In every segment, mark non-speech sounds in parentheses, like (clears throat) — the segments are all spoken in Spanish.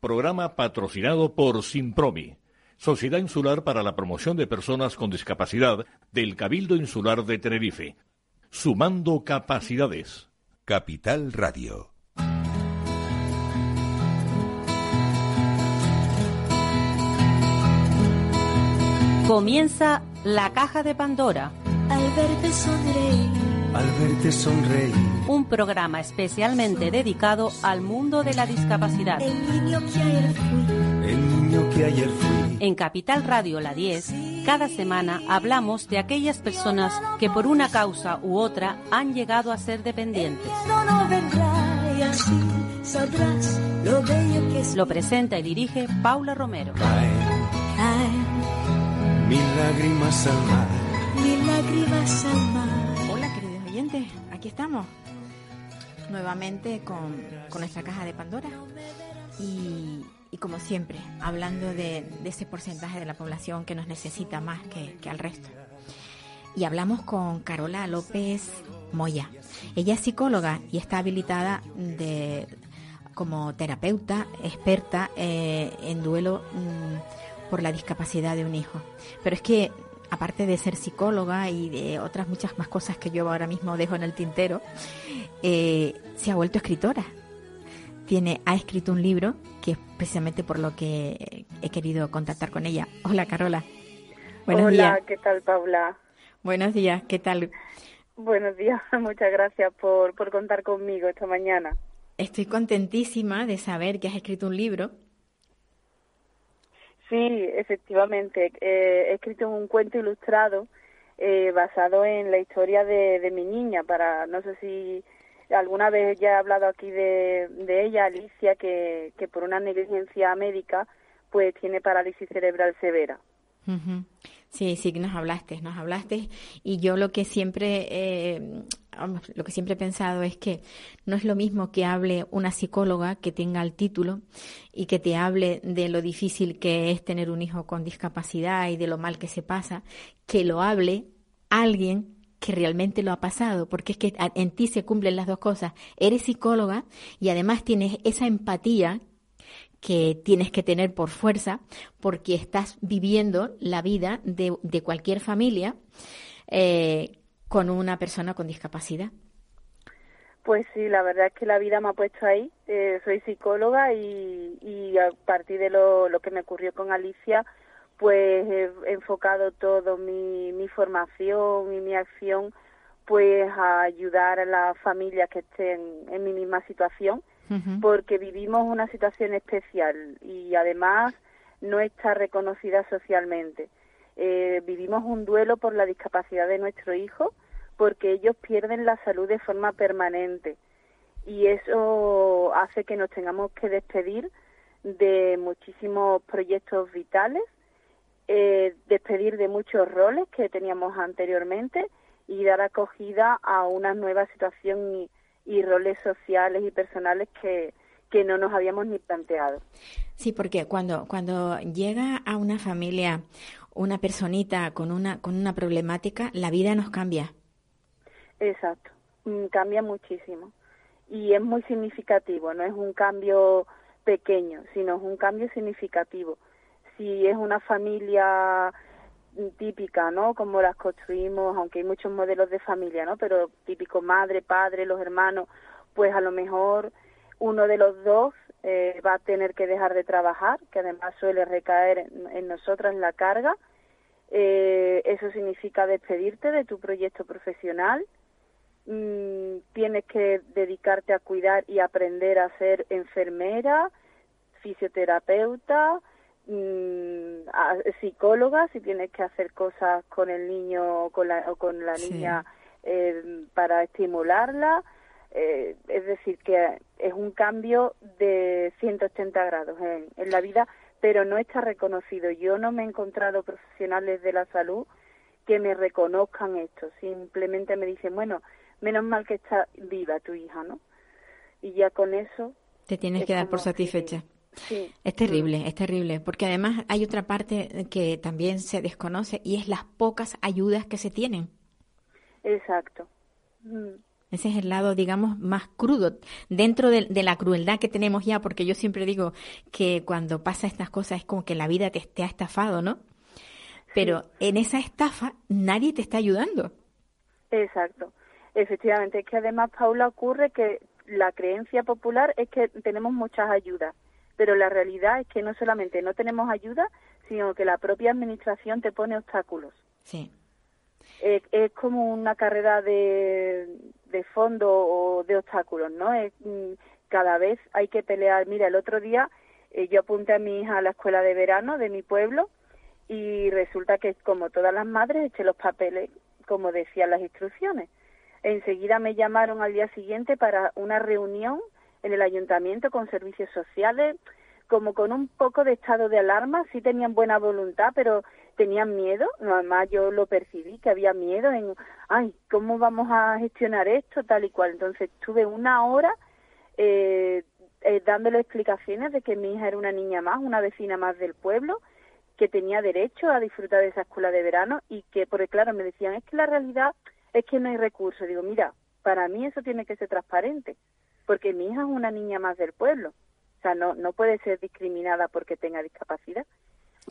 Programa patrocinado por Simpromi, Sociedad Insular para la Promoción de Personas con Discapacidad del Cabildo Insular de Tenerife. Sumando capacidades. Capital Radio. Comienza la caja de Pandora. Al verte sonreír. Al verte sonreír. Un programa especialmente dedicado al mundo de la discapacidad. El niño que ayer fui. El niño que ayer fui. En Capital Radio La 10, cada semana hablamos de aquellas personas que por una causa u otra han llegado a ser dependientes. No, y así sabrás lo bello que es. Lo presenta y dirige Paula Romero. Caen Caen mil lágrimas al mar. mil lágrimas al mar. Aquí estamos nuevamente con, nuestra caja de Pandora y, como siempre hablando de, ese porcentaje de la población que nos necesita más que, que al resto. Y hablamos con Carola López Moya. Ella es psicóloga y está habilitada de, como terapeuta experta eh, en duelo mm, por la discapacidad de un hijo. Pero es que aparte de ser psicóloga y de otras muchas más cosas que yo ahora mismo dejo en el tintero, eh, se ha vuelto escritora. Tiene, ha escrito un libro que es precisamente por lo que he querido contactar con ella. Hola Carola. Buenos Hola, días. ¿qué tal, Paula? Buenos días, ¿qué tal? Buenos días, (laughs) muchas gracias por, por contar conmigo esta mañana. Estoy contentísima de saber que has escrito un libro. Sí, efectivamente, eh, he escrito un cuento ilustrado eh, basado en la historia de, de mi niña, para, no sé si alguna vez ya he hablado aquí de, ella, Alicia, que, que por una negligencia médica pues tiene parálisis cerebral severa. Ujú. Sí, sí que nos hablaste, nos hablaste y yo lo que siempre eh, lo que siempre he pensado es que no es lo mismo que hable una psicóloga que tenga el título y que te hable de lo difícil que es tener un hijo con discapacidad y de lo mal que se pasa, que lo hable alguien que realmente lo ha pasado, porque es que en ti se cumplen las dos cosas. Eres psicóloga y además tienes esa empatía que tienes que tener por fuerza porque estás viviendo la vida de, de cualquier familia eh, con una persona con discapacidad. Pues sí, la verdad es que la vida me ha puesto ahí. Eh, soy psicóloga y, y a partir de lo, lo que me ocurrió con Alicia, pues he enfocado todo mi, mi formación y mi acción pues a ayudar a las familias que estén en mi misma situación, porque vivimos una situación especial y además no está reconocida socialmente. Eh, vivimos un duelo por la discapacidad de nuestro hijo, porque ellos pierden la salud de forma permanente. Y eso hace que nos tengamos que despedir de muchísimos proyectos vitales, eh, despedir de muchos roles que teníamos anteriormente y dar acogida a una nueva situación y, y roles sociales y personales que, que no nos habíamos ni planteado. Sí, porque cuando, cuando llega a una familia una personita con una, con una problemática, la vida nos cambia. Exacto, Mm, cambia muchísimo y es muy significativo, no es un cambio pequeño, sino es un cambio significativo. Si es una familia mm, típica, ¿no? Como las construimos, aunque hay muchos modelos de familia, ¿no? Pero típico madre, padre, los hermanos, pues a lo mejor uno de los dos eh, va a tener que dejar de trabajar, que además suele recaer en, en nosotras la carga. Eh, eso significa despedirte de tu proyecto profesional, mm, tienes que dedicarte a cuidar y aprender a ser enfermera, fisioterapeuta, mm, a- psicóloga, si tienes que hacer cosas con el niño o con la, o con la Sí. niña eh, para estimularla. Eh, es decir, que es un cambio de 180 grados en, en la vida, pero no está reconocido. Yo no me he encontrado profesionales de la salud que me reconozcan esto. Simplemente me dicen, bueno, menos mal que está viva tu hija, ¿no? Y ya con eso, Te tienes Es que dar por que- satisfecha. sí. Es terrible, es terrible, porque además hay otra parte que también se desconoce y es las pocas ayudas que se tienen. Exacto. Mm. Ese es el lado, digamos, más crudo, dentro de, de, la crueldad que tenemos ya, porque yo siempre digo que cuando pasa estas cosas es como que la vida te, te ha estafado, ¿no? Pero en esa estafa nadie te está ayudando. Exacto. Efectivamente, es que además, Paula, ocurre que la creencia popular es que tenemos muchas ayudas, pero la realidad es que no solamente no tenemos ayuda, sino que la propia administración te pone obstáculos. Sí. Es, es como una carrera de, de fondo o de obstáculos, ¿no? Es, mm, cada vez hay que pelear. Mira, el otro día eh, yo apunté a mi hija a la escuela de verano de mi pueblo y resulta que, como todas las madres, eché los papeles como decían las instrucciones. Enseguida me llamaron al día siguiente para una reunión en el ayuntamiento con servicios sociales, como con un poco de estado de alarma, sí tenían buena voluntad, pero tenían miedo, además yo lo percibí, que había miedo en, ay, ¿cómo vamos a gestionar esto? Tal y cual. Entonces tuve una hora eh, eh, dándole explicaciones de que mi hija era una niña más, una vecina más del pueblo, que tenía derecho a disfrutar de esa escuela de verano y que, porque claro, me decían, es que la realidad es que no hay recursos. Digo, mira, para mí eso tiene que ser transparente, porque mi hija es una niña más del pueblo. O sea, no, no puede ser discriminada porque tenga discapacidad.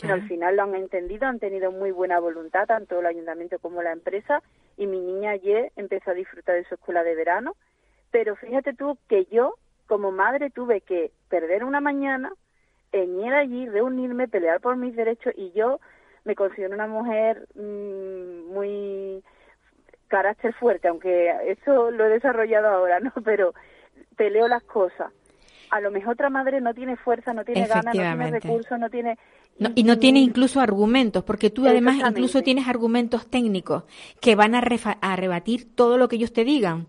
Pero al final lo han entendido, han tenido muy buena voluntad, tanto el ayuntamiento como la empresa, y mi niña ayer empezó a disfrutar de su escuela de verano. Pero fíjate tú que yo, como madre, tuve que perder una mañana en ir allí, reunirme, pelear por mis derechos, y yo me considero una mujer mmm, muy carácter fuerte, aunque eso lo he desarrollado ahora, ¿no? (laughs) Pero peleo las cosas. A lo mejor otra madre no tiene fuerza, no tiene ganas, no tiene recursos, no tiene... No, y no tiene incluso argumentos, porque tú además incluso tienes argumentos técnicos que van a, a rebatir todo lo que ellos te digan.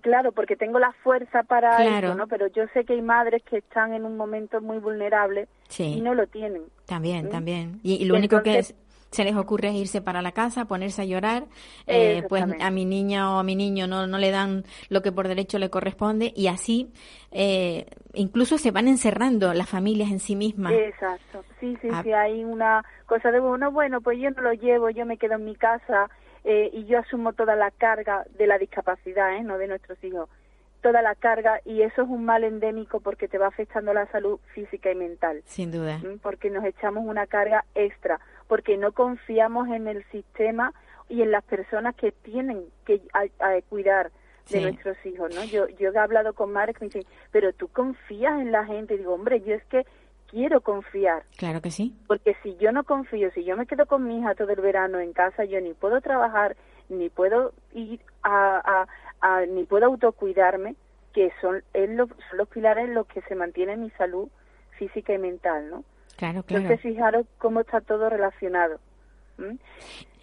Claro, porque tengo la fuerza para claro. eso, ¿no? Pero yo sé que hay madres que están en un momento muy vulnerable sí. y no lo tienen. También, ¿sí? también. Y, y lo y único entonces, que es, se les ocurre irse para la casa, ponerse a llorar, eh, pues a mi niña o a mi niño no, no le dan lo que por derecho le corresponde y así eh, incluso se van encerrando las familias en sí mismas. Exacto, sí, sí, ah. sí, hay una cosa de, bueno, bueno, pues yo no lo llevo, yo me quedo en mi casa eh, y yo asumo toda la carga de la discapacidad, ¿eh? no de nuestros hijos toda la carga y eso es un mal endémico porque te va afectando la salud física y mental. Sin duda. Porque nos echamos una carga extra, porque no confiamos en el sistema y en las personas que tienen que a, a cuidar de sí. nuestros hijos, ¿no? Yo, yo he hablado con madres que me dicen, pero tú confías en la gente. Y digo, hombre, yo es que quiero confiar. Claro que sí. Porque si yo no confío, si yo me quedo con mi hija todo el verano en casa, yo ni puedo trabajar, ni puedo ir a, a, a ni puedo autocuidarme, que son, es lo, son los pilares en los que se mantiene mi salud física y mental, ¿no? Claro, claro. Entonces, fijaros cómo está todo relacionado. ¿Mm?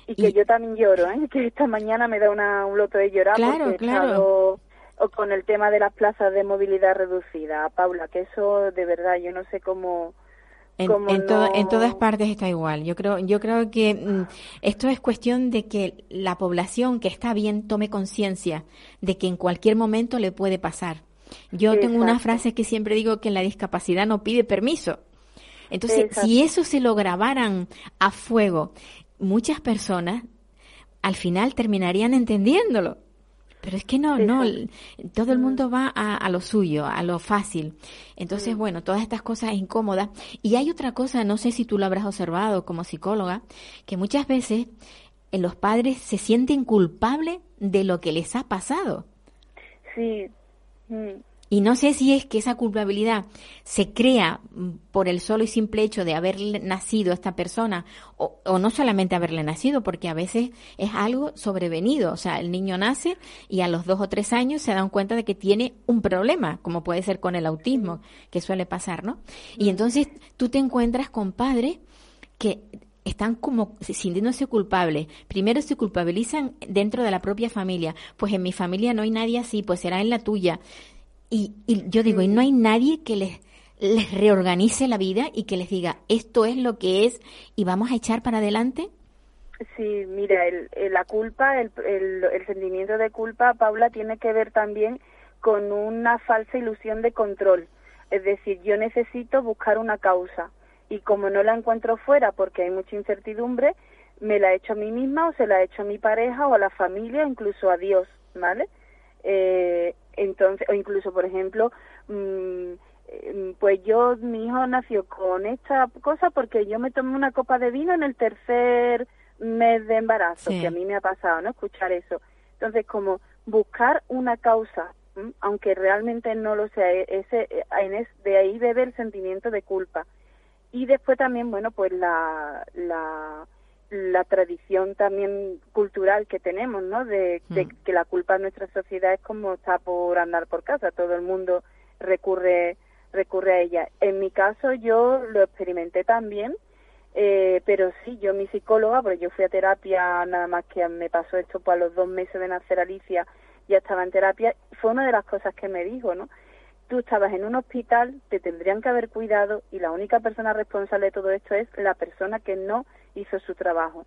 Y que y... yo también lloro, ¿eh? Que esta mañana me da una, un loto de llorar claro, porque claro. he estado con el tema de las plazas de movilidad reducida, Paula, que eso de verdad yo no sé cómo... En, en, no... en, todas partes está igual. Yo creo, yo creo que mm, esto es cuestión de que la población que está bien tome conciencia de que en cualquier momento le puede pasar. Yo Exacto. tengo una frase que siempre digo que la discapacidad no pide permiso. Entonces, Exacto. si eso se lo grabaran a fuego, muchas personas al final terminarían entendiéndolo. Pero es que no, no, todo el mundo va a, a, lo suyo, a lo fácil. Entonces, mm. bueno, todas estas cosas incómodas. Y hay otra cosa, no sé si tú lo habrás observado como psicóloga, que muchas veces eh, los padres se sienten culpables de lo que les ha pasado. Sí. Mm. Y no sé si es que esa culpabilidad se crea por el solo y simple hecho de haberle nacido a esta persona, o, o, no solamente haberle nacido, porque a veces es algo sobrevenido. O sea, el niño nace y a los dos o tres años se dan cuenta de que tiene un problema, como puede ser con el autismo, que suele pasar, ¿no? Y entonces tú te encuentras con padres que están como sintiéndose culpables. Primero se culpabilizan dentro de la propia familia. Pues en mi familia no hay nadie así, pues será en la tuya y, y yo digo, y no hay nadie que les, reorganice la vida y que les diga, esto es lo que es y vamos a echar para adelante. Sí, mira, el, la culpa, el, el, sentimiento de culpa, Paula, tiene que ver también con una falsa ilusión de control. Es decir, yo necesito buscar una causa y como no la encuentro fuera porque hay mucha incertidumbre, me la he hecho a mí misma o se la he hecho a mi pareja o a la familia, incluso a Dios. ¿vale? Eh, entonces, o incluso, por ejemplo, mm, eh, pues yo, mi hijo nació con esta cosa porque yo me tomé una copa de vino en el tercer mes de embarazo, Sí. que a mí me ha pasado, ¿no? Escuchar eso. Entonces, como buscar una causa, ¿m? aunque realmente no lo sea, e- ese, eh, en es- de ahí bebe el sentimiento de culpa. Y después también, bueno, pues la, la, la tradición también cultural que tenemos, ¿no? De, de Mm. que la culpa en nuestra sociedad es como está por andar por casa, todo el mundo recurre recurre a ella. En mi caso yo lo experimenté también, eh, pero sí, yo mi psicóloga, porque yo fui a terapia nada más que me pasó esto pues a los dos meses de nacer Alicia, ya estaba en terapia, fue una de las cosas que me dijo, ¿no? Tú estabas en un hospital, te tendrían que haber cuidado y la única persona responsable de todo esto es la persona que no hizo su trabajo.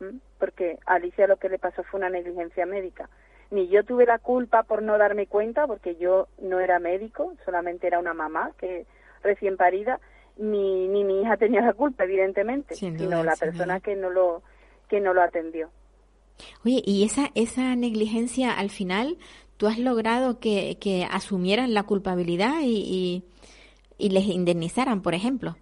¿m? Porque a Alicia lo que le pasó fue una negligencia médica. Ni yo tuve la culpa por no darme cuenta, porque yo no era médico, solamente era una mamá que recién parida, ni, ni mi hija tenía la culpa, evidentemente, Sin sino la persona duda. que no lo que no lo atendió. Oye, y esa, esa negligencia al final, ¿tú has logrado que, que asumieran la culpabilidad y, y, y les indemnizaran, por ejemplo?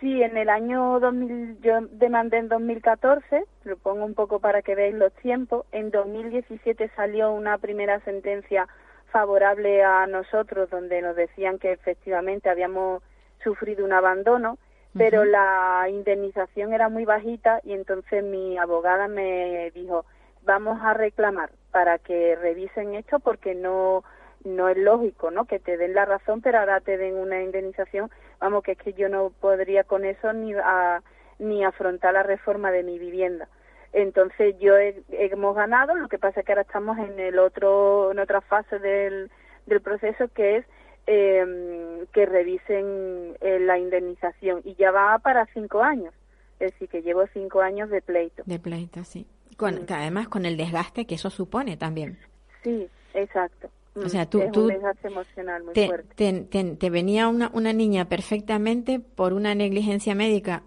Sí, en el año 2000, yo demandé en 2014, lo pongo un poco para que veáis los tiempos, en 2017 salió una primera sentencia favorable a nosotros donde nos decían que efectivamente habíamos sufrido un abandono, pero la indemnización era muy bajita y entonces mi abogada me dijo, vamos a reclamar para que revisen esto porque no no es lógico, ¿no? Que te den la razón, pero ahora te den una indemnización. Vamos, que es que yo no podría con eso ni a, ni afrontar la reforma de mi vivienda. Entonces yo he- hemos ganado, lo que pasa es que ahora estamos en el otro en otra fase del, del proceso que es eh, que revisen eh, la indemnización y ya va para cinco años, es decir que llevo cinco años de pleito. De pleito, sí. Con, que Además, con el desgaste que eso supone también. Sí, exacto. O sea, tú- es tú emocional muy Te, te, te- te venía una, una niña perfectamente por una negligencia médica.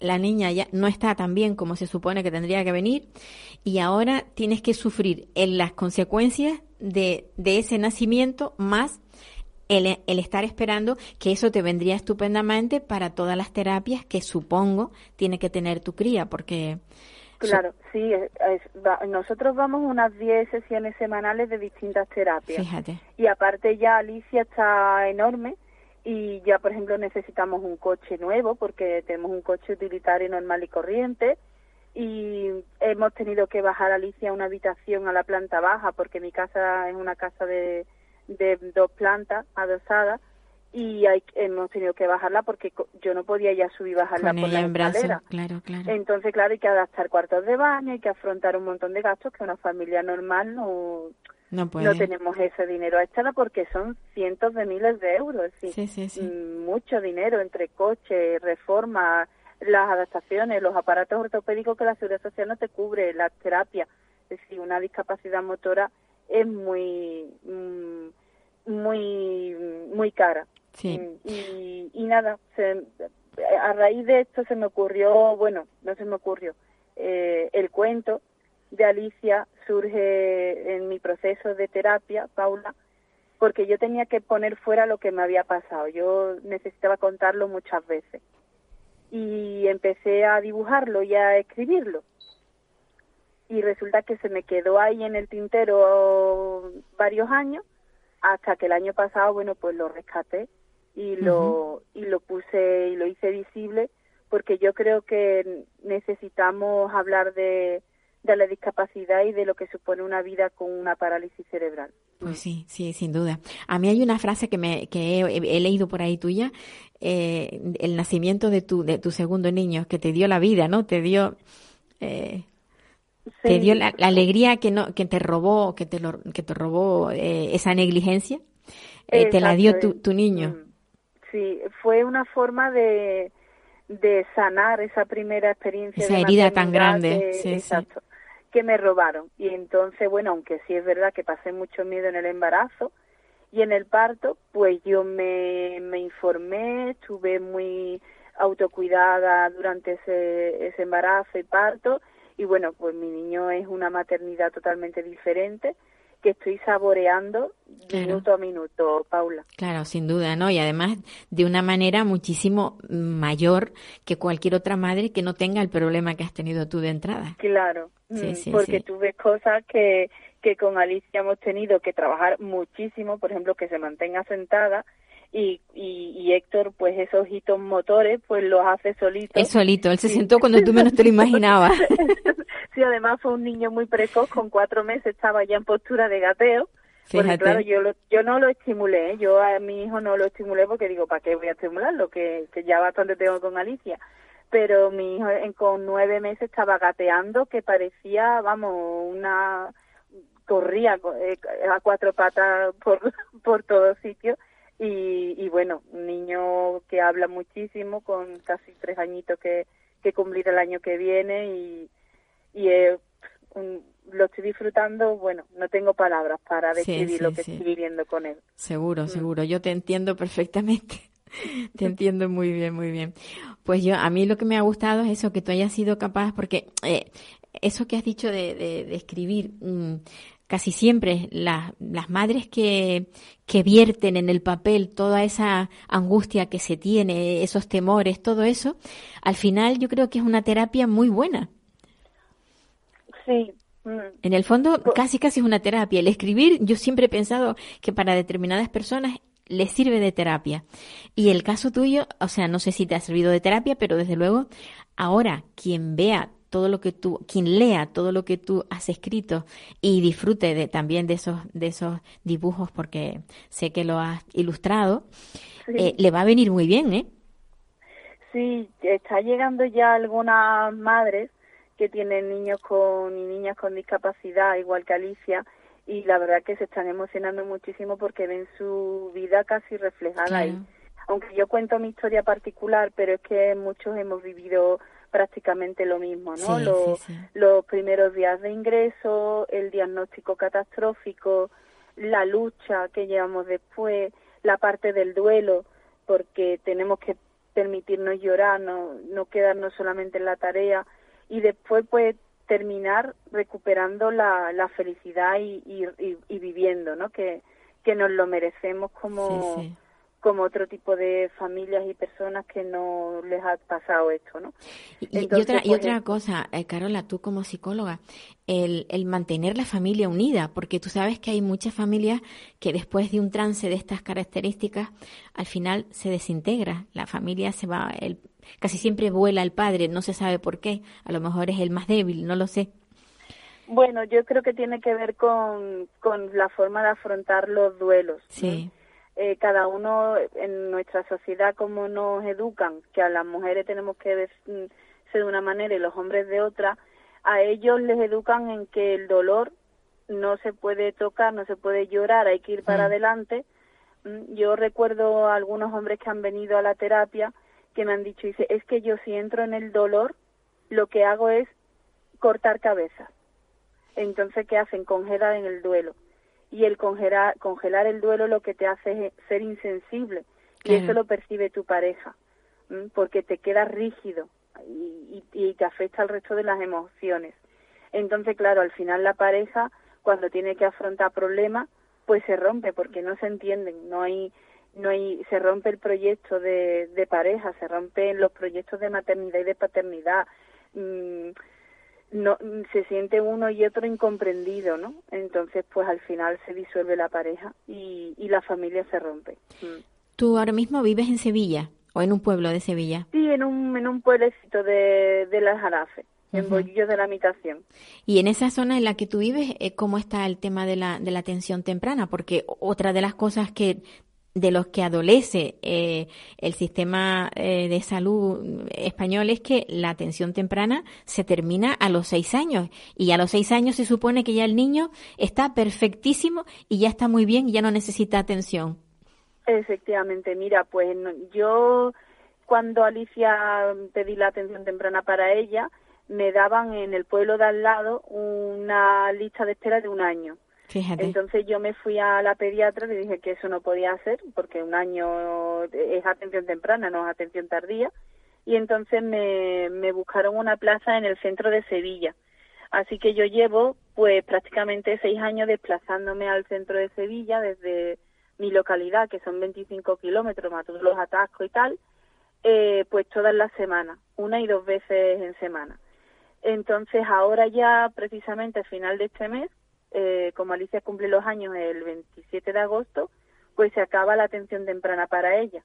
La niña ya no está tan bien como se supone que tendría que venir y ahora tienes que sufrir en las consecuencias de, de ese nacimiento más el, el estar esperando que eso te vendría estupendamente para todas las terapias que supongo tiene que tener tu cría porque Claro, sí, es- es- va- nosotros vamos unas 10 sesiones semanales de distintas terapias. fíjate Y aparte ya Alicia está enorme y ya, por ejemplo, necesitamos un coche nuevo porque tenemos un coche utilitario normal y corriente y hemos tenido que bajar a Alicia a una habitación a la planta baja porque mi casa es una casa de, de dos plantas adosadas y hay, hemos tenido que bajarla porque yo no podía ya subir y bajarla con por la escalera. claro claro Entonces, claro, hay que adaptar cuartos de baño, hay que afrontar un montón de gastos que una familia normal no, no puede no tenemos ese dinero extra porque son cientos de miles de euros. sí. sí sí sí Mm, Mucho dinero entre coches, reformas, las adaptaciones, los aparatos ortopédicos que la seguridad social no te cubre, las terapias. Es decir, una discapacidad motora es muy, mm, muy, muy cara. Sí Y, y nada, se- a raíz de esto se me ocurrió, bueno, no se me ocurrió, eh, el cuento de Alicia surge en mi proceso de terapia, Paula, porque yo tenía que poner fuera lo que me había pasado. Yo necesitaba contarlo muchas veces. Y empecé a dibujarlo y a escribirlo. Y resulta que se me quedó ahí en el tintero varios años hasta que el año pasado, bueno, pues lo rescaté y lo y lo puse y lo hice visible porque yo creo que necesitamos hablar de, de la discapacidad y de lo que supone una vida con una parálisis cerebral. Pues sí, sí, sin duda. A mí hay una frase que me que he, he leído por ahí tuya, eh, el nacimiento de tu de tu segundo niño que te dio la vida, ¿no? Te dio eh, te dio la, la alegría que no que te robó que te lo, que te robó eh, esa negligencia, eh, te la dio tu, tu niño. Mm. Sí, fue una forma de, de sanar esa primera experiencia. Esa de herida tan grande, que- sí, sí. exacto, que me robaron. Y entonces, bueno, aunque sí es verdad que pasé mucho miedo en el embarazo y en el parto, pues yo me, me informé, estuve muy autocuidada durante ese, ese embarazo y parto. Y bueno, pues mi niño es una maternidad totalmente diferente que estoy saboreando minuto a minuto, Paula. Claro, sin duda, ¿no? Y además de una manera muchísimo mayor que cualquier otra madre que no tenga el problema que has tenido tú de entrada. Claro, mm, porque tú ves cosas que, que con Alicia hemos tenido que trabajar muchísimo, por ejemplo, que se mantenga sentada, y, y, Héctor, pues esos hitos motores, pues los hace solito. Es solito, él se sentó cuando tú menos te lo imaginabas. (laughs) sí, además fue un niño muy precoz, con cuatro meses estaba ya en postura de gateo. Porque claro, yo, yo no lo estimulé, yo a mi hijo no lo estimulé porque digo, ¿para qué voy a estimularlo? Que, que ya bastante tengo con Alicia. Pero mi hijo en, con nueve meses estaba gateando que parecía, vamos, una corría eh, a cuatro patas por, (laughs) por todos sitios y, y bueno, un niño que habla muchísimo, con casi tres añitos que, que cumplir el año que viene y, y lo estoy disfrutando, bueno, no tengo palabras para describir lo que estoy viviendo con él. Seguro, mm. seguro, yo te entiendo perfectamente. (laughs) te entiendo muy bien, muy bien. Pues yo, a mí lo que me ha gustado es eso, que tú hayas sido capaz, porque eh, eso que has dicho de, de, escribir, mm, casi siempre las madres que, que vierten en el papel toda esa angustia que se tiene, esos temores, todo eso, al final yo creo que es una terapia muy buena. Sí. Mm. En el fondo, casi casi es una terapia. El escribir, yo siempre he pensado que para determinadas personas les sirve de terapia. Y el caso tuyo, o sea, no sé si te ha servido de terapia, pero desde luego, ahora quien vea todo lo que tú, quien lea todo lo que tú has escrito y disfrute de, también de esos, de esos dibujos, porque sé que lo has ilustrado, eh, le va a venir muy bien, ¿eh? Sí, está llegando ya algunas madres que tienen niños con y niñas con discapacidad, igual que Alicia, y la verdad que se están emocionando muchísimo porque ven su vida casi reflejada ahí. Aunque yo cuento mi historia particular, pero es que muchos hemos vivido prácticamente lo mismo, ¿no? los, primeros días de ingreso, el diagnóstico catastrófico, la lucha que llevamos después, la parte del duelo, porque tenemos que permitirnos llorar, no, no quedarnos solamente en la tarea y después pues terminar recuperando la, la felicidad y, y, y, viviendo, ¿no? Que, que nos lo merecemos como, como otro tipo de familias y personas que no les ha pasado esto, ¿no? Y, otra, y pues, otra cosa, eh, Carola, tú como psicóloga, el, el mantener la familia unida, porque tú sabes que hay muchas familias que después de un trance de estas características, al final se desintegra, la familia se va, el, casi siempre vuela el padre, no se sabe por qué, a lo mejor es el más débil, no lo sé. Bueno, yo creo que tiene que ver con, con la forma de afrontar los duelos. Sí. Eh, cada uno en nuestra sociedad como nos educan, que a las mujeres tenemos que mm, ser de una manera y los hombres de otra, a ellos les educan en que el dolor no se puede tocar, no se puede llorar, hay que ir para adelante. Mm, yo recuerdo a algunos hombres que han venido a la terapia que me han dicho, dice, es que yo si entro en el dolor, lo que hago es cortar cabezas. Entonces, ¿qué hacen? Congelar en el duelo y el congelar, congelar el duelo lo que te hace es ser insensible y eso lo percibe tu pareja porque te queda rígido y, y, te afecta al resto de las emociones. Entonces, claro, al final la pareja cuando tiene que afrontar problemas pues se rompe porque no se entienden, no hay no hay se rompe el proyecto de, de pareja, se rompen los proyectos de maternidad y de paternidad. Mm, no se siente uno y otro incomprendido, ¿no? Entonces, pues al final se disuelve la pareja y, y la familia se rompe. Mm. ¿Tú ahora mismo vives en Sevilla o en un pueblo de Sevilla? Sí, en un, en un pueblecito de, de las Jarafe, en Bollillos de la Mitación. Y en esa zona en la que tú vives, eh, ¿cómo está el tema de la, de la atención temprana? Porque otra de las cosas que de los que adolece eh, el sistema eh, de salud español es que la atención temprana se termina a los seis años y a los seis años se supone que ya el niño está perfectísimo y ya está muy bien y ya no necesita atención. Efectivamente, mira, pues yo cuando Alicia pedí la atención temprana para ella, me daban en el pueblo de al lado una lista de espera de un año. Entonces yo me fui a la pediatra le dije que eso no podía hacer porque un año es atención temprana, no es atención tardía. Y entonces me, buscaron una plaza en el centro de Sevilla. Así que yo llevo pues prácticamente seis años desplazándome al centro de Sevilla desde mi localidad, que son 25 kilómetros, más todos los atascos y tal, eh, pues todas las semanas, una y dos veces en semana. Entonces ahora ya precisamente al final de este mes, eh, como Alicia cumple los años el 27 de agosto, pues se acaba la atención temprana para ella.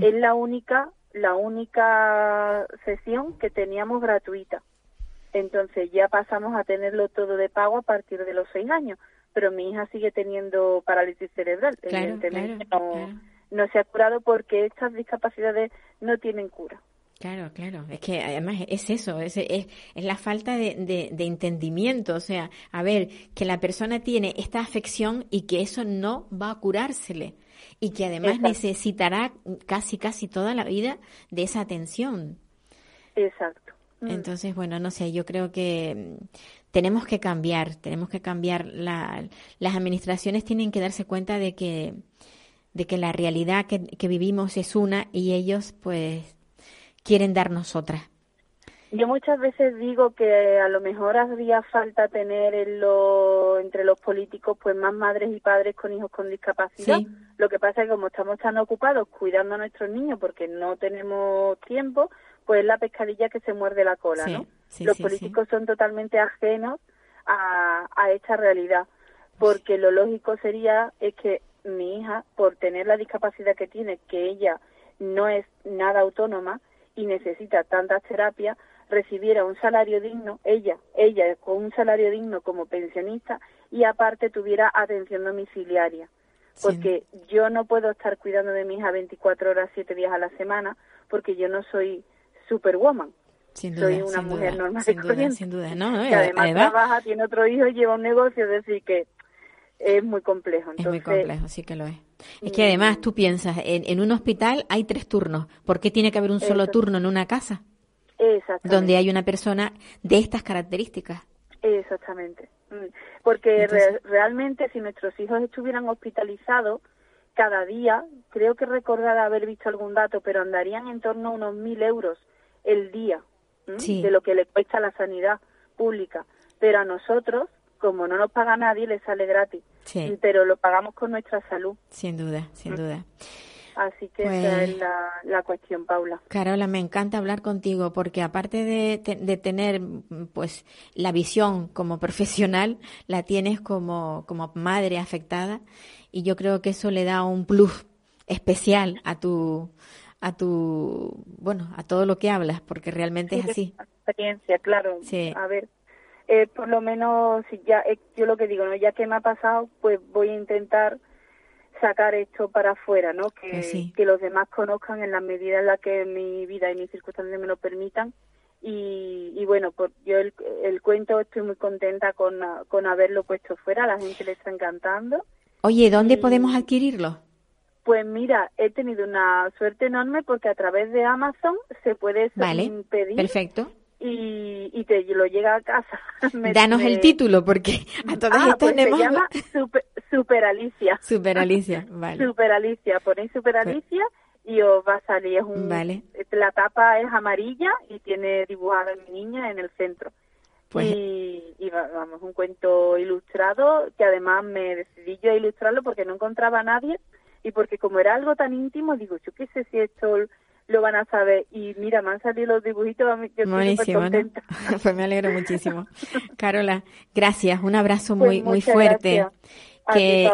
Es la única, la única sesión que teníamos gratuita. Entonces ya pasamos a tenerlo todo de pago a partir de los seis años, pero mi hija sigue teniendo parálisis cerebral. Evidentemente no, no se ha curado porque estas discapacidades no tienen cura. Claro, claro. Es que además es eso, es, es, la falta de, de, entendimiento. O sea, a ver, que la persona tiene esta afección y que eso no va a curársele. Y que además necesitará casi, casi toda la vida de esa atención. Exacto. Mm. Entonces, bueno, no sé, yo creo que mm, tenemos que cambiar, tenemos que cambiar. La, las administraciones tienen que darse cuenta de que, de que la realidad que, que vivimos es una y ellos, pues, quieren darnos otra. Yo muchas veces digo que a lo mejor haría falta tener en lo, entre los políticos pues más madres y padres con hijos con discapacidad. Lo que pasa es que como estamos tan ocupados cuidando a nuestros niños porque no tenemos tiempo, pues la pescadilla que se muerde la cola, ¿no? los políticos son totalmente ajenos a, a esta realidad, porque lo lógico sería es que mi hija, por tener la discapacidad que tiene, que ella no es nada autónoma, y necesita tantas terapias, recibiera un salario digno, ella, ella con un salario digno como pensionista y aparte tuviera atención domiciliaria. Porque yo no puedo estar cuidando de mi hija 24 horas, 7 días a la semana, porque yo no soy superwoman. Sin soy una mujer normal sin duda, sin duda, ¿no? además, trabaja, tiene otro hijo y lleva un negocio, es decir, que es muy complejo. es muy complejo, sí que lo es. Es que además tú piensas, en, un hospital hay tres turnos. ¿Por qué tiene que haber un solo turno en una casa? Exactamente. Donde hay una persona de estas características. Exactamente. Mm. Porque realmente si nuestros hijos estuvieran hospitalizados cada día, creo que recordar haber visto algún dato, pero andarían en torno a unos mil euros el día de lo que le cuesta la sanidad pública. Pero a nosotros como no nos paga nadie, le sale gratis. Pero lo pagamos con nuestra salud. Sin duda, sin duda. Así que esa es pues la, cuestión, Paula. Carola, me encanta hablar contigo porque aparte de, de, tener pues la visión como (laughs) profesional, la tienes como, como madre afectada y yo creo que eso le da un plus especial a tu a tu bueno a todo lo que hablas porque realmente es así experiencia claro sí. a ver eh, por lo menos, ya, eh, yo lo que digo, ¿no? ya que me ha pasado, pues voy a intentar sacar esto para afuera, ¿no? Que, que los demás conozcan en la medida en la que mi vida y mis circunstancias me lo permitan. Y, y bueno, pues yo el, el cuento estoy muy contenta con, con haberlo puesto fuera, a la gente le está encantando. Oye, ¿dónde podemos adquirirlo? Pues mira, he tenido una suerte enorme porque a través de Amazon se puede vale, pedir. Perfecto y, y te lo llega a casa. (laughs) Danos el título, porque a todas ah, estas pues se llama (laughs) Super, Alicia. Super Alicia, vale. Super Alicia, ponéis Super pues Alicia y os va a salir. Es un, vale. La tapa es amarilla y tiene dibujada mi niña en el centro. Pues... Y, y vamos, un cuento ilustrado que además me decidí yo a ilustrarlo porque no encontraba a nadie y porque como era algo tan íntimo, digo, yo qué sé si esto lo van a saber. Y mira, me han salido los dibujitos, yo Buenísimo, estoy (laughs) pues me alegro muchísimo. Carola, gracias, un abrazo muy, pues muy fuerte. Que,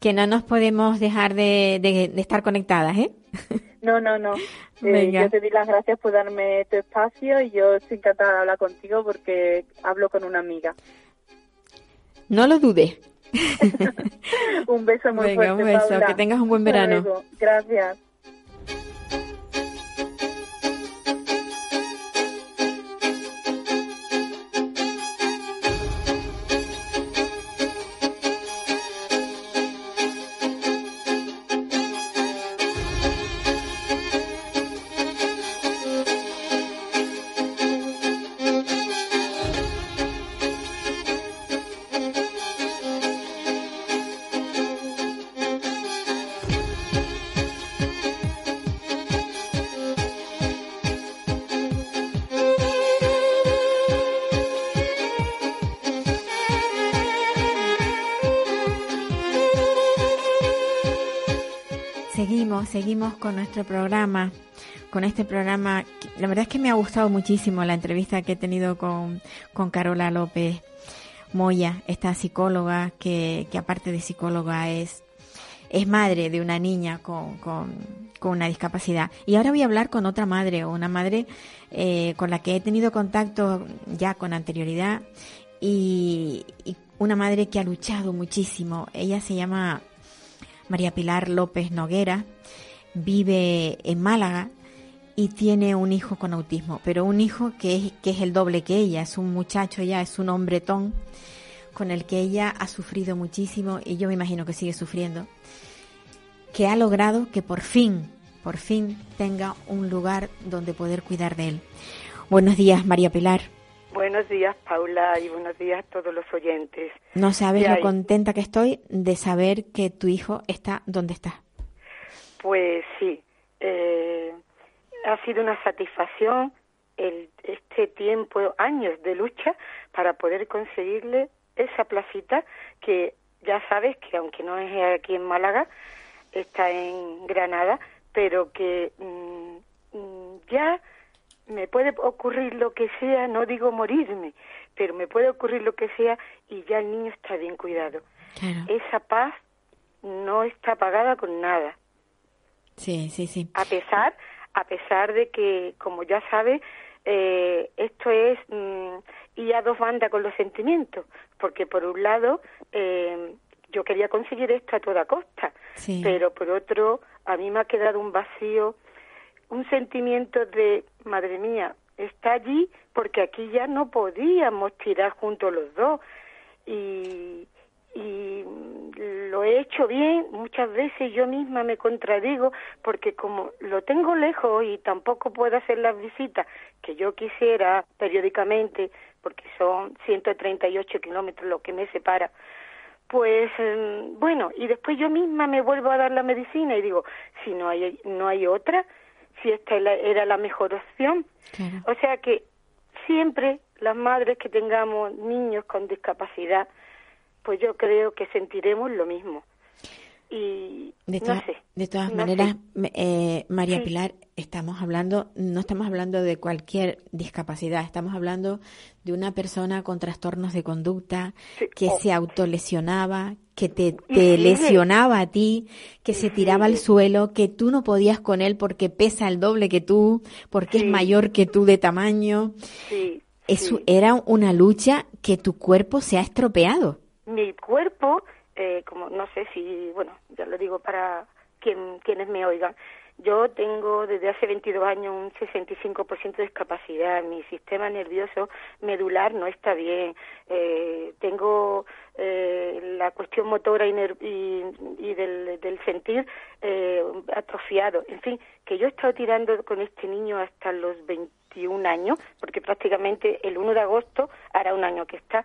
que no nos podemos dejar de, de, estar conectadas, ¿eh? (laughs) No, no, no. Eh, yo te di las gracias por darme tu espacio y yo estoy encantada de hablar contigo porque hablo con una amiga. No lo dudes. (laughs) un beso muy Venga, fuerte, un beso. Que tengas un buen verano. Gracias. Seguimos, con nuestro programa, con este programa. La verdad es que me ha gustado muchísimo la entrevista que he tenido con, con Carola López Moya, esta psicóloga que, que aparte de psicóloga es, es madre de una niña con, con, con una discapacidad. Y ahora voy a hablar con otra madre, una madre eh, con la que he tenido contacto ya con anterioridad y una madre que ha luchado muchísimo. Ella se llama María Pilar López Noguera, vive en Málaga y tiene un hijo con autismo, pero un hijo que es, que es el doble que ella, es un muchacho ya, es un hombretón con el que ella ha sufrido muchísimo y yo me imagino que sigue sufriendo, que ha logrado que por fin, por fin tenga un lugar donde poder cuidar de él. Buenos días, María Pilar. Buenos días, Paula, y buenos días a todos los oyentes. No sabes ¿Qué lo contenta que estoy de saber que tu hijo está donde está. Pues sí, eh, ha sido una satisfacción el, este tiempo, años de lucha para poder conseguirle esa placita que ya sabes que aunque no es aquí en Málaga, está en Granada, pero que mm, mm, ya me puede ocurrir lo que sea, no digo morirme, pero me puede ocurrir lo que sea y ya el niño está bien cuidado. Claro. Esa paz no está pagada con nada Sí, sí, sí. a pesar a pesar de que como ya sabe eh, esto es mm, ir a dos bandas con los sentimientos porque por un lado eh, yo quería conseguir esto a toda costa Sí. pero por otro a mí me ha quedado un vacío un sentimiento de madre mía está allí porque aquí ya no podíamos tirar juntos los dos y y mm, lo he hecho bien, muchas veces yo misma me contradigo porque como lo tengo lejos y tampoco puedo hacer las visitas que yo quisiera periódicamente, porque son 138 kilómetros lo que me separa, pues mm, bueno, y después yo misma me vuelvo a dar la medicina y digo, si no hay, no hay otra, si esta era- era la mejor opción. Claro. O sea que siempre las madres que tengamos niños con discapacidad, pues yo creo que sentiremos lo mismo. Y De, no todas- sé. de todas no maneras, eh, María Sí. Pilar, estamos hablando, no estamos hablando de cualquier discapacidad, estamos hablando de una persona con trastornos de conducta Sí, que oh. se autolesionaba, que te, te lesionaba a ti, que se tiraba al suelo, que tú no podías con él porque pesa el doble que tú, porque es mayor que tú de tamaño. Sí, Es, sí. Era una lucha que tu cuerpo se ha estropeado. Mi cuerpo, eh, como no sé si, bueno, ya lo digo para quien, quienes me oigan, yo tengo desde hace 22 años un 65% de discapacidad, mi sistema nervioso medular no está bien, eh, tengo eh, la cuestión motora y, y, y del, del sentir eh, atrofiado, en fin, que yo he estado tirando con este niño hasta los 21 años, porque prácticamente el 1 de agosto hará un año que está,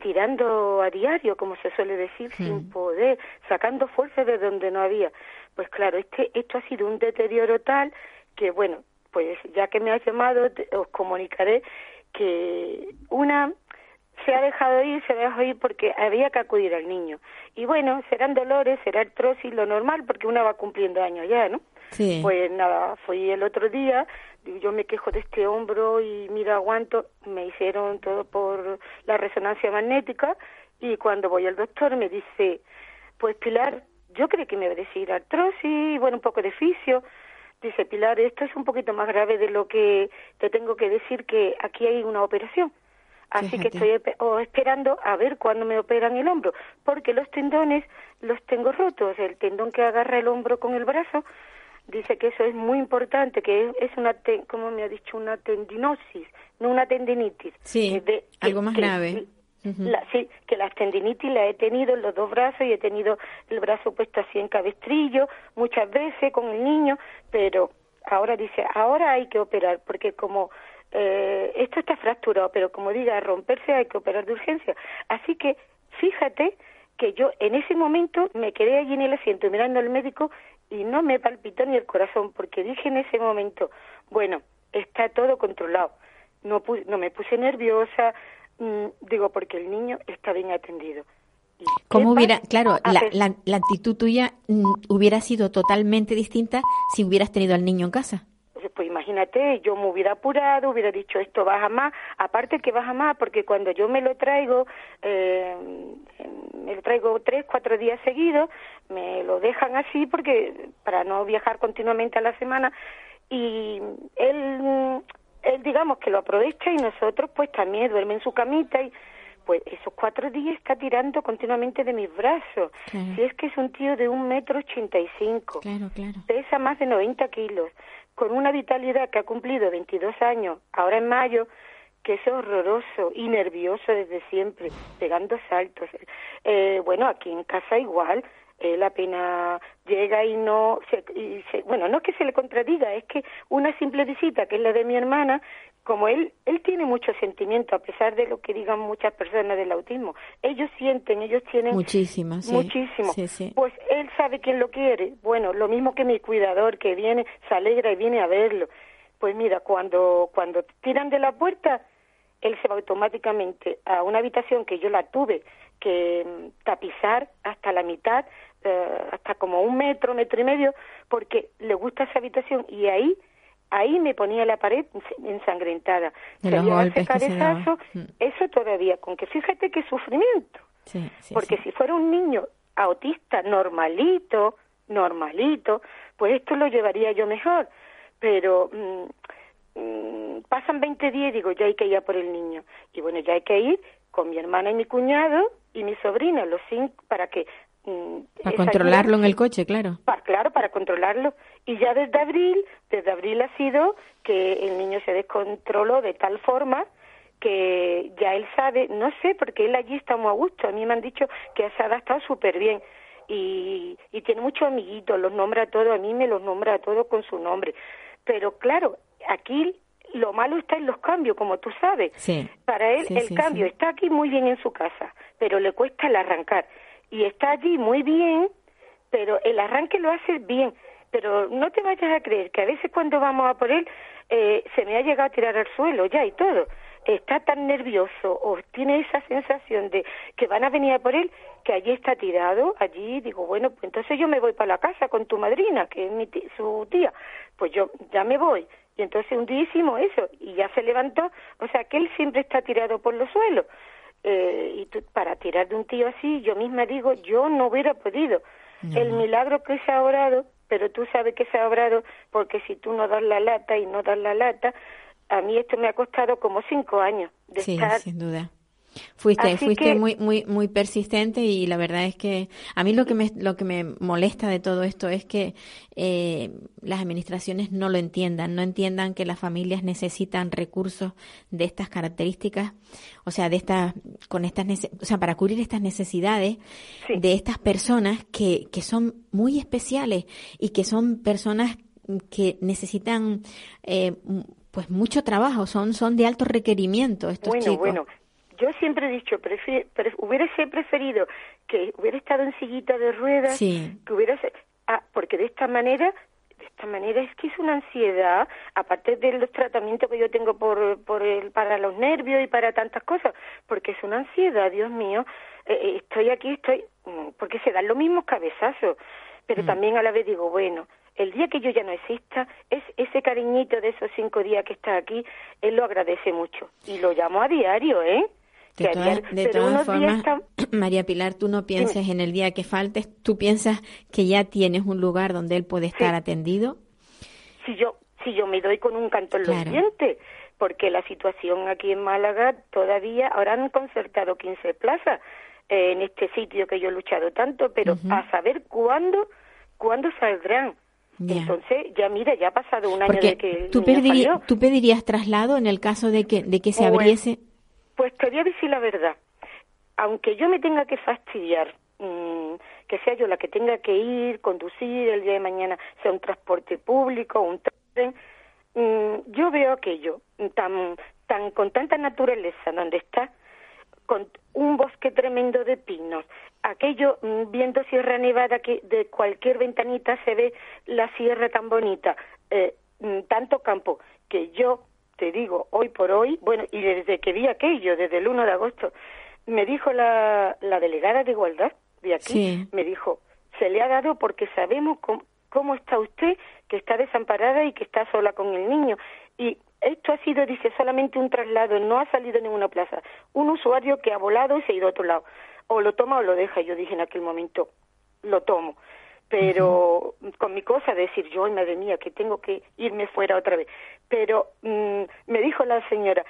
tirando a diario, como se suele decir, sin poder, sacando fuerza de donde no había. Pues claro, este, esto ha sido un deterioro tal que, bueno, pues ya que me has llamado, te- os comunicaré que una se ha dejado ir, se ha dejado ir porque había que acudir al niño. Y bueno, serán dolores, será artrosis, lo normal, porque una va cumpliendo años ya, ¿no? Sí. Pues nada, fui el otro día, yo me quejo de este hombro y mira, aguanto, me hicieron todo por la resonancia magnética y cuando voy al doctor me dice, pues Pilar, yo creo que me va a decir artrosis bueno, un poco de fisio. Dice, Pilar, esto es un poquito más grave de lo que te tengo que decir que aquí hay una operación. Así que estoy espe- o esperando a ver cuándo me operan el hombro, porque los tendones los tengo rotos. El tendón que agarra el hombro con el brazo dice que eso es muy importante, que es, es una, te- como me ha dicho, una tendinosis, no una tendinitis. Sí, Eh, de- que- algo más grave. La- sí, que las tendinitis la he tenido en los dos brazos y he tenido el brazo puesto así en cabestrillo muchas veces con el niño, pero ahora dice, ahora hay que operar, porque como eh, esto está fracturado, pero como diga, romperse hay que operar de urgencia. Así que fíjate que yo en ese momento me quedé allí en el asiento mirando al médico y no me palpitó ni el corazón, porque dije en ese momento, bueno, está todo controlado. No, pu- no me puse nerviosa, mm, digo, porque el niño está bien atendido. ¿Cómo ¿qué hubiera, claro, a la, la, la actitud tuya mm, hubiera sido totalmente distinta si hubieras tenido al niño en casa? Imagínate, yo me hubiera apurado, hubiera dicho esto baja más, aparte que baja más, porque cuando yo me lo traigo, eh, me lo traigo tres, cuatro días seguidos, me lo dejan así porque para no viajar continuamente a la semana y él, él digamos que lo aprovecha y nosotros pues también duerme en su camita y pues esos cuatro días está tirando continuamente de mis brazos. Claro. Si es que es un tío de un metro ochenta y cinco Claro, claro. pesa más de 90 kilos, con una vitalidad que ha cumplido 22 años, ahora en mayo, que es horroroso y nervioso desde siempre, pegando saltos. Eh, bueno, aquí en casa igual, él apenas llega y no, se, y se- bueno, no es que se le contradiga, es que una simple visita, que es la de mi hermana, como él, él tiene mucho sentimiento, a pesar de lo que digan muchas personas del autismo, ellos sienten, ellos tienen Muchísimo, sí. muchísimo. Sí, sí. Pues él sabe quién lo quiere. Bueno, lo mismo que mi cuidador que viene, se alegra y viene a verlo. Pues mira, cuando cuando tiran de la puerta, él se va automáticamente a una habitación que yo la tuve que mm, tapizar hasta la mitad, eh, hasta como un metro, metro y medio, porque le gusta esa habitación y ahí ahí me ponía la pared ensangrentada. De Se los golpes que se. Mm. eso todavía, con que fíjate qué sufrimiento. Sí, sí, Porque sí. si fuera un niño autista normalito, normalito, pues esto lo llevaría yo mejor. Pero mm, mm, pasan 20 días y digo, ya hay que ir a por el niño. Y bueno, ya hay que ir con mi hermana y mi cuñado y mi sobrina, los cinco, para que... mm, Para controlarlo en el coche, claro. Claro, para controlarlo. Y ya desde abril, desde abril ha sido que el niño se descontroló de tal forma que ya él sabe, no sé, porque él allí está muy a gusto. A mí me han dicho que se ha adaptado súper bien. Y, y tiene muchos amiguitos, los nombra a todos, a mí me los nombra a todos con su nombre. Pero claro, aquí lo malo está en los cambios, como tú sabes. Sí. Para él Sí, el sí, cambio está aquí muy bien en su casa, pero le cuesta el arrancar. Y está allí muy bien, pero el arranque lo hace bien. Pero no te vayas a creer que a veces cuando vamos a por él eh, se me ha llegado a tirar al suelo ya y todo. Está tan nervioso o tiene esa sensación de que van a venir a por él que allí está tirado, allí digo, bueno, pues entonces yo me voy para la casa con tu madrina, que es mi ti- su tía. Pues yo ya me voy. Y entonces un día hicimos eso y ya se levantó. O sea, que él siempre está tirado por los suelos. Eh, y tú- para tirar de un tío así, yo misma digo, yo no hubiera podido. El milagro que se ha obrado, pero tú sabes que se ha obrado porque si tú no das la lata y no das la lata, a mí esto me ha costado como cinco años de Sí, estar sin duda. Fuiste, Así fuiste que- muy, muy, muy persistente y la verdad es que a mí lo que me, lo que me molesta de todo esto es que eh, las administraciones no lo entiendan, no entiendan que las familias necesitan recursos de estas características, o sea, de estas, con estas, o sea, para cubrir estas necesidades Sí. de estas personas que, que son muy especiales y que son personas que necesitan eh, pues mucho trabajo, son, son de alto requerimiento estos Bueno, chicos. bueno, yo siempre he dicho, prefi- pre- hubiese preferido que hubiera estado en sillita de ruedas, Sí. que hubiera, ah, porque de esta manera, de esta manera es que es una ansiedad, aparte de los tratamientos que yo tengo por, por el, para los nervios y para tantas cosas, porque es una ansiedad, Dios mío, eh, eh, estoy aquí, estoy, mm, porque se dan los mismos cabezazos, pero también a la vez digo, bueno, el día que yo ya no exista, es ese cariñito de esos cinco días que está aquí, él lo agradece mucho. Y lo llamo a diario, ¿eh? De todas, de todas formas, está- (clears throat) María Pilar, tú no piensas en el día que faltes, tú piensas que ya tienes un lugar donde él puede estar atendido. si yo si yo me doy con un canto en los Claro. dientes porque la situación aquí en Málaga todavía ahora han concertado 15 plazas eh, en este sitio que yo he luchado tanto pero a saber cuándo cuándo saldrán Ya. entonces ya mira ya ha pasado un año de que tú pedirías traslado en el caso de que, de que se Pues, abriese. Pues te voy a decir la verdad. Aunque yo me tenga que fastidiar, mm, que sea yo la que tenga que ir, conducir el día de mañana, sea un transporte público, un tren, mm, yo veo aquello tan, tan con tanta naturaleza donde está, con un bosque tremendo de pinos, aquello mm, viendo Sierra Nevada que de cualquier ventanita se ve la sierra tan bonita, eh, tanto campo que yo te digo hoy por hoy, bueno, y desde que vi aquello, desde el 1 de agosto, me dijo la, la delegada de igualdad de aquí, Sí. me dijo, se le ha dado porque sabemos cómo, cómo está usted, que está desamparada y que está sola con el niño. Y esto ha sido, dice, solamente un traslado, no ha salido en ninguna plaza. Un usuario que ha volado y se ha ido a otro lado. O lo toma o lo deja. Yo dije en aquel momento, lo tomo. Pero con mi cosa de decir yo, madre mía, que tengo que irme fuera otra vez. Pero mm, me dijo la señora,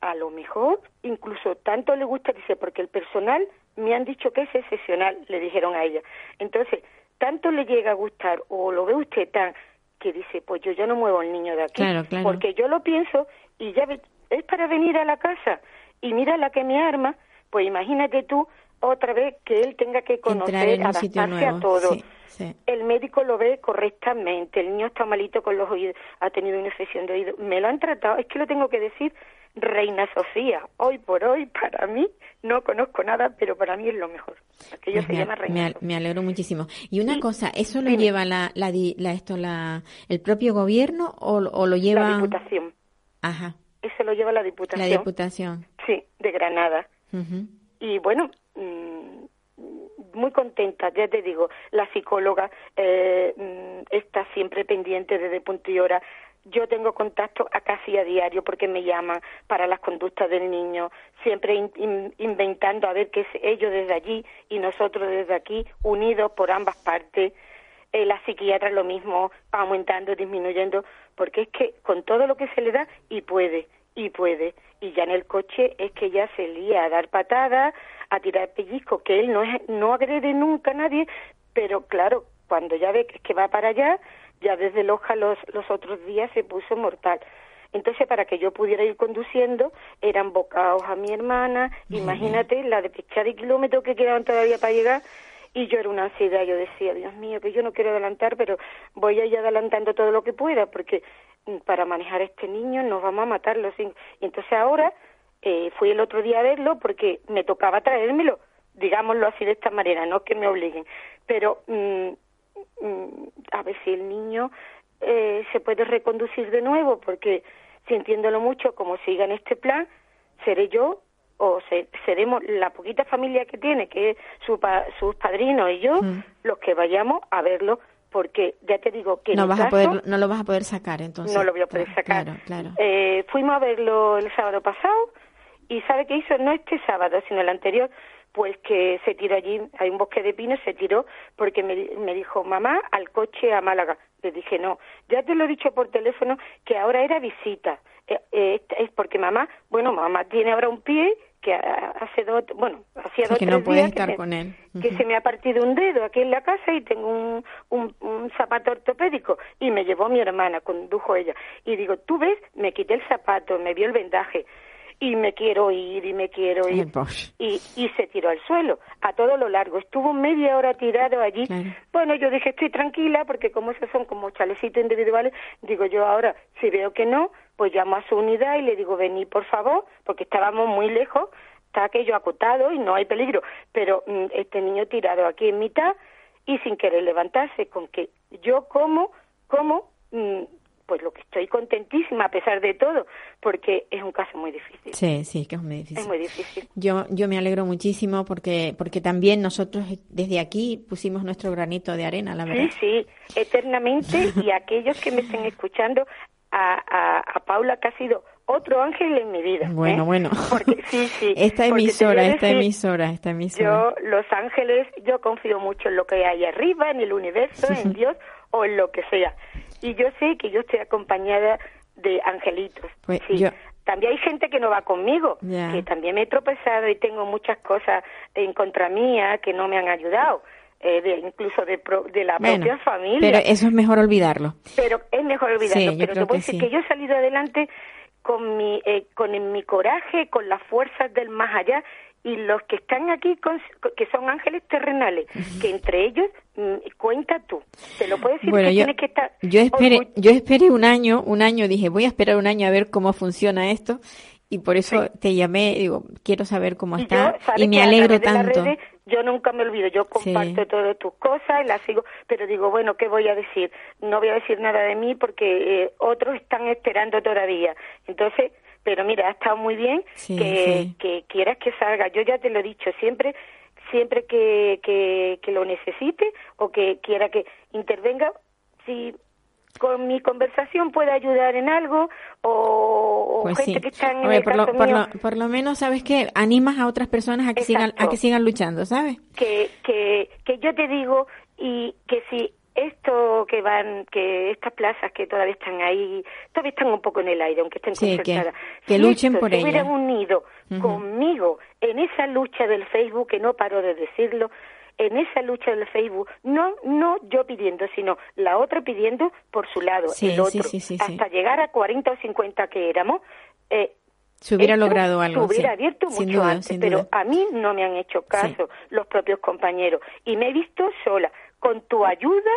a lo mejor incluso tanto le gusta, dice, porque el personal me han dicho que es excepcional, le dijeron a ella. Entonces, tanto le llega a gustar o lo ve usted tan que dice, pues yo ya no muevo al niño de aquí, Claro, claro. porque yo lo pienso y ya ve- es para venir a la casa y mira la que me arma, pues imagínate tú otra vez que él tenga que conocer, adaptarse nuevo. a todo. Sí, sí. El médico lo ve correctamente, el niño está malito con los oídos, ha tenido una infección de oído. Me lo han tratado, es que lo tengo que decir, Reina Sofía, hoy por hoy, para mí, no conozco nada, pero para mí es lo mejor. Aquello Pues se me, llama me Reina al- me alegro muchísimo. Y una cosa, ¿eso lo lleva la, la, la- esto la, el propio gobierno o, o lo lleva? La Diputación, Ajá, eso lo lleva la la Diputación, Diputación. sí, de Granada. Y bueno mm, muy contenta ya te digo la psicóloga eh, mm, está siempre pendiente desde punto y hora. Yo tengo contacto a casi a diario porque me llaman para las conductas del niño siempre in- in- inventando a ver qué es ellos desde allí y nosotros desde aquí unidos por ambas partes. Eh, la psiquiatra lo mismo, aumentando, disminuyendo, porque es que con todo lo que se le da, y puede, y puede. Y ya en el coche es que ya se lía a dar patadas, a tirar pellizco, que él no, es, no agrede nunca a nadie, pero claro, cuando ya ve que, que va para allá, ya desde Loja los, los otros días se puso mortal. Entonces, para que yo pudiera ir conduciendo, eran bocados a mi hermana, imagínate la de pechar de kilómetros que quedaban todavía para llegar, y yo era una ansiedad, yo decía, Dios mío, que yo no quiero adelantar, pero voy a ir adelantando todo lo que pueda, porque para manejar a este niño nos vamos a matar los cinco. Y entonces ahora eh, fui el otro día a verlo porque me tocaba traérmelo, digámoslo así de esta manera, no que me obliguen, pero mm, mm, a ver si el niño eh, se puede reconducir de nuevo, porque sintiéndolo mucho, como siga en este plan, seré yo o se- seremos la poquita familia que tiene, que es su sus padrinos y yo, Mm. los que vayamos a verlo, porque ya te digo que No vas a poder, no lo vas a poder sacar entonces. no lo voy a poder sacar. Claro, claro. Eh, fuimos a verlo el sábado pasado y ¿sabe qué hizo? No este sábado, sino el anterior, pues que se tiró allí, hay un bosque de pinos, se tiró porque me, me dijo, mamá, al coche a Málaga. Le dije, no, ya te lo he dicho por teléfono que ahora era visita. Eh, eh, es porque mamá, bueno, mamá tiene ahora un pie que ha- hace dos, bueno, hacía dos que tres no puedes días que estar me- con él. que se me ha partido un dedo aquí en la casa y tengo un, un, un zapato ortopédico y me llevó mi hermana, condujo ella. Y digo, tú ves, me quité el zapato, me vio el vendaje y me quiero ir y me quiero ir. Y, y se tiró al suelo, a todo lo largo. Estuvo media hora tirado allí. Claro. Bueno, yo dije, estoy tranquila, porque como esos son como chalecitos individuales, digo yo ahora, si veo que no, pues llamo a su unidad y le digo, vení por favor, porque estábamos muy lejos, está aquello acotado y no hay peligro. Pero mm, este niño tirado aquí en mitad y sin querer levantarse, con que yo como, como, mm, pues lo que estoy contentísima a pesar de todo, porque es un caso muy difícil. Sí, sí, que es muy difícil. Es muy difícil. Yo, yo me alegro muchísimo porque, porque también nosotros desde aquí pusimos nuestro granito de arena, la verdad. Sí, sí, eternamente y aquellos que me estén escuchando, a, a, a Paula que ha sido otro ángel en mi vida. Bueno, ¿eh? bueno. Porque, sí, sí. (laughs) Esta emisora, esta emisora, esta emisora. Yo, Los Ángeles, yo confío mucho en lo que hay arriba, en el universo, en Dios o en lo que sea. Y yo sé que yo estoy acompañada de angelitos. Pues sí. yo- También hay gente que no va conmigo, Ya. que también me he tropezado y tengo muchas cosas en contra mía que no me han ayudado, eh, de, incluso de, pro- de la Bueno, propia familia. pero eso es mejor olvidarlo. Pero es mejor olvidarlo. Sí, pero te puedo que decir sí. que yo he salido adelante con mi, eh, con mi coraje, con las fuerzas del más allá y los que están aquí, con- que son ángeles terrenales, que entre ellos mm, cuenta tú. Te lo puedo decir Bueno, que yo, tienes que estar. yo esperé, yo esperé un año, un año, dije, voy a esperar un año a ver cómo funciona esto y por eso Sí. te llamé, digo, quiero saber cómo Y está yo, y me alegro tanto. redes, yo nunca me olvido, yo Sí. comparto todas tus cosas y las sigo, pero digo, bueno, ¿qué voy a decir? No voy a decir nada de mí porque eh, otros están esperando todavía. Entonces, pero mira, ha estado muy bien Sí, que, sí. que quieras que salga. Yo ya te lo he dicho siempre, siempre que, que, que lo necesite o que quiera que intervenga, si con mi conversación puede ayudar en algo o, Pues gente sí. que está en el por, lo, por, lo, por lo menos, ¿sabes qué? Animas a otras personas a que, sigan, a que sigan luchando, ¿sabes? que, que, que yo te digo y que si esto que van, que estas plazas que todavía están ahí, todavía están un poco en el aire, aunque estén Sí, que- concertadas. que Si luchen esto por ellas. hubieran unido conmigo en esa lucha del Facebook, que no paro de decirlo, en esa lucha del Facebook, no, no yo pidiendo, sino la otra pidiendo por su lado, Sí, el sí, otro, sí, sí, sí. hasta llegar a 40 o 50 que éramos, eh, Se hubiera esto logrado algo. Se hubiera sí. abierto Sin mucho duda, antes, sin pero duda. a mí no me han hecho caso los propios compañeros y me he visto sola. Con tu ayuda,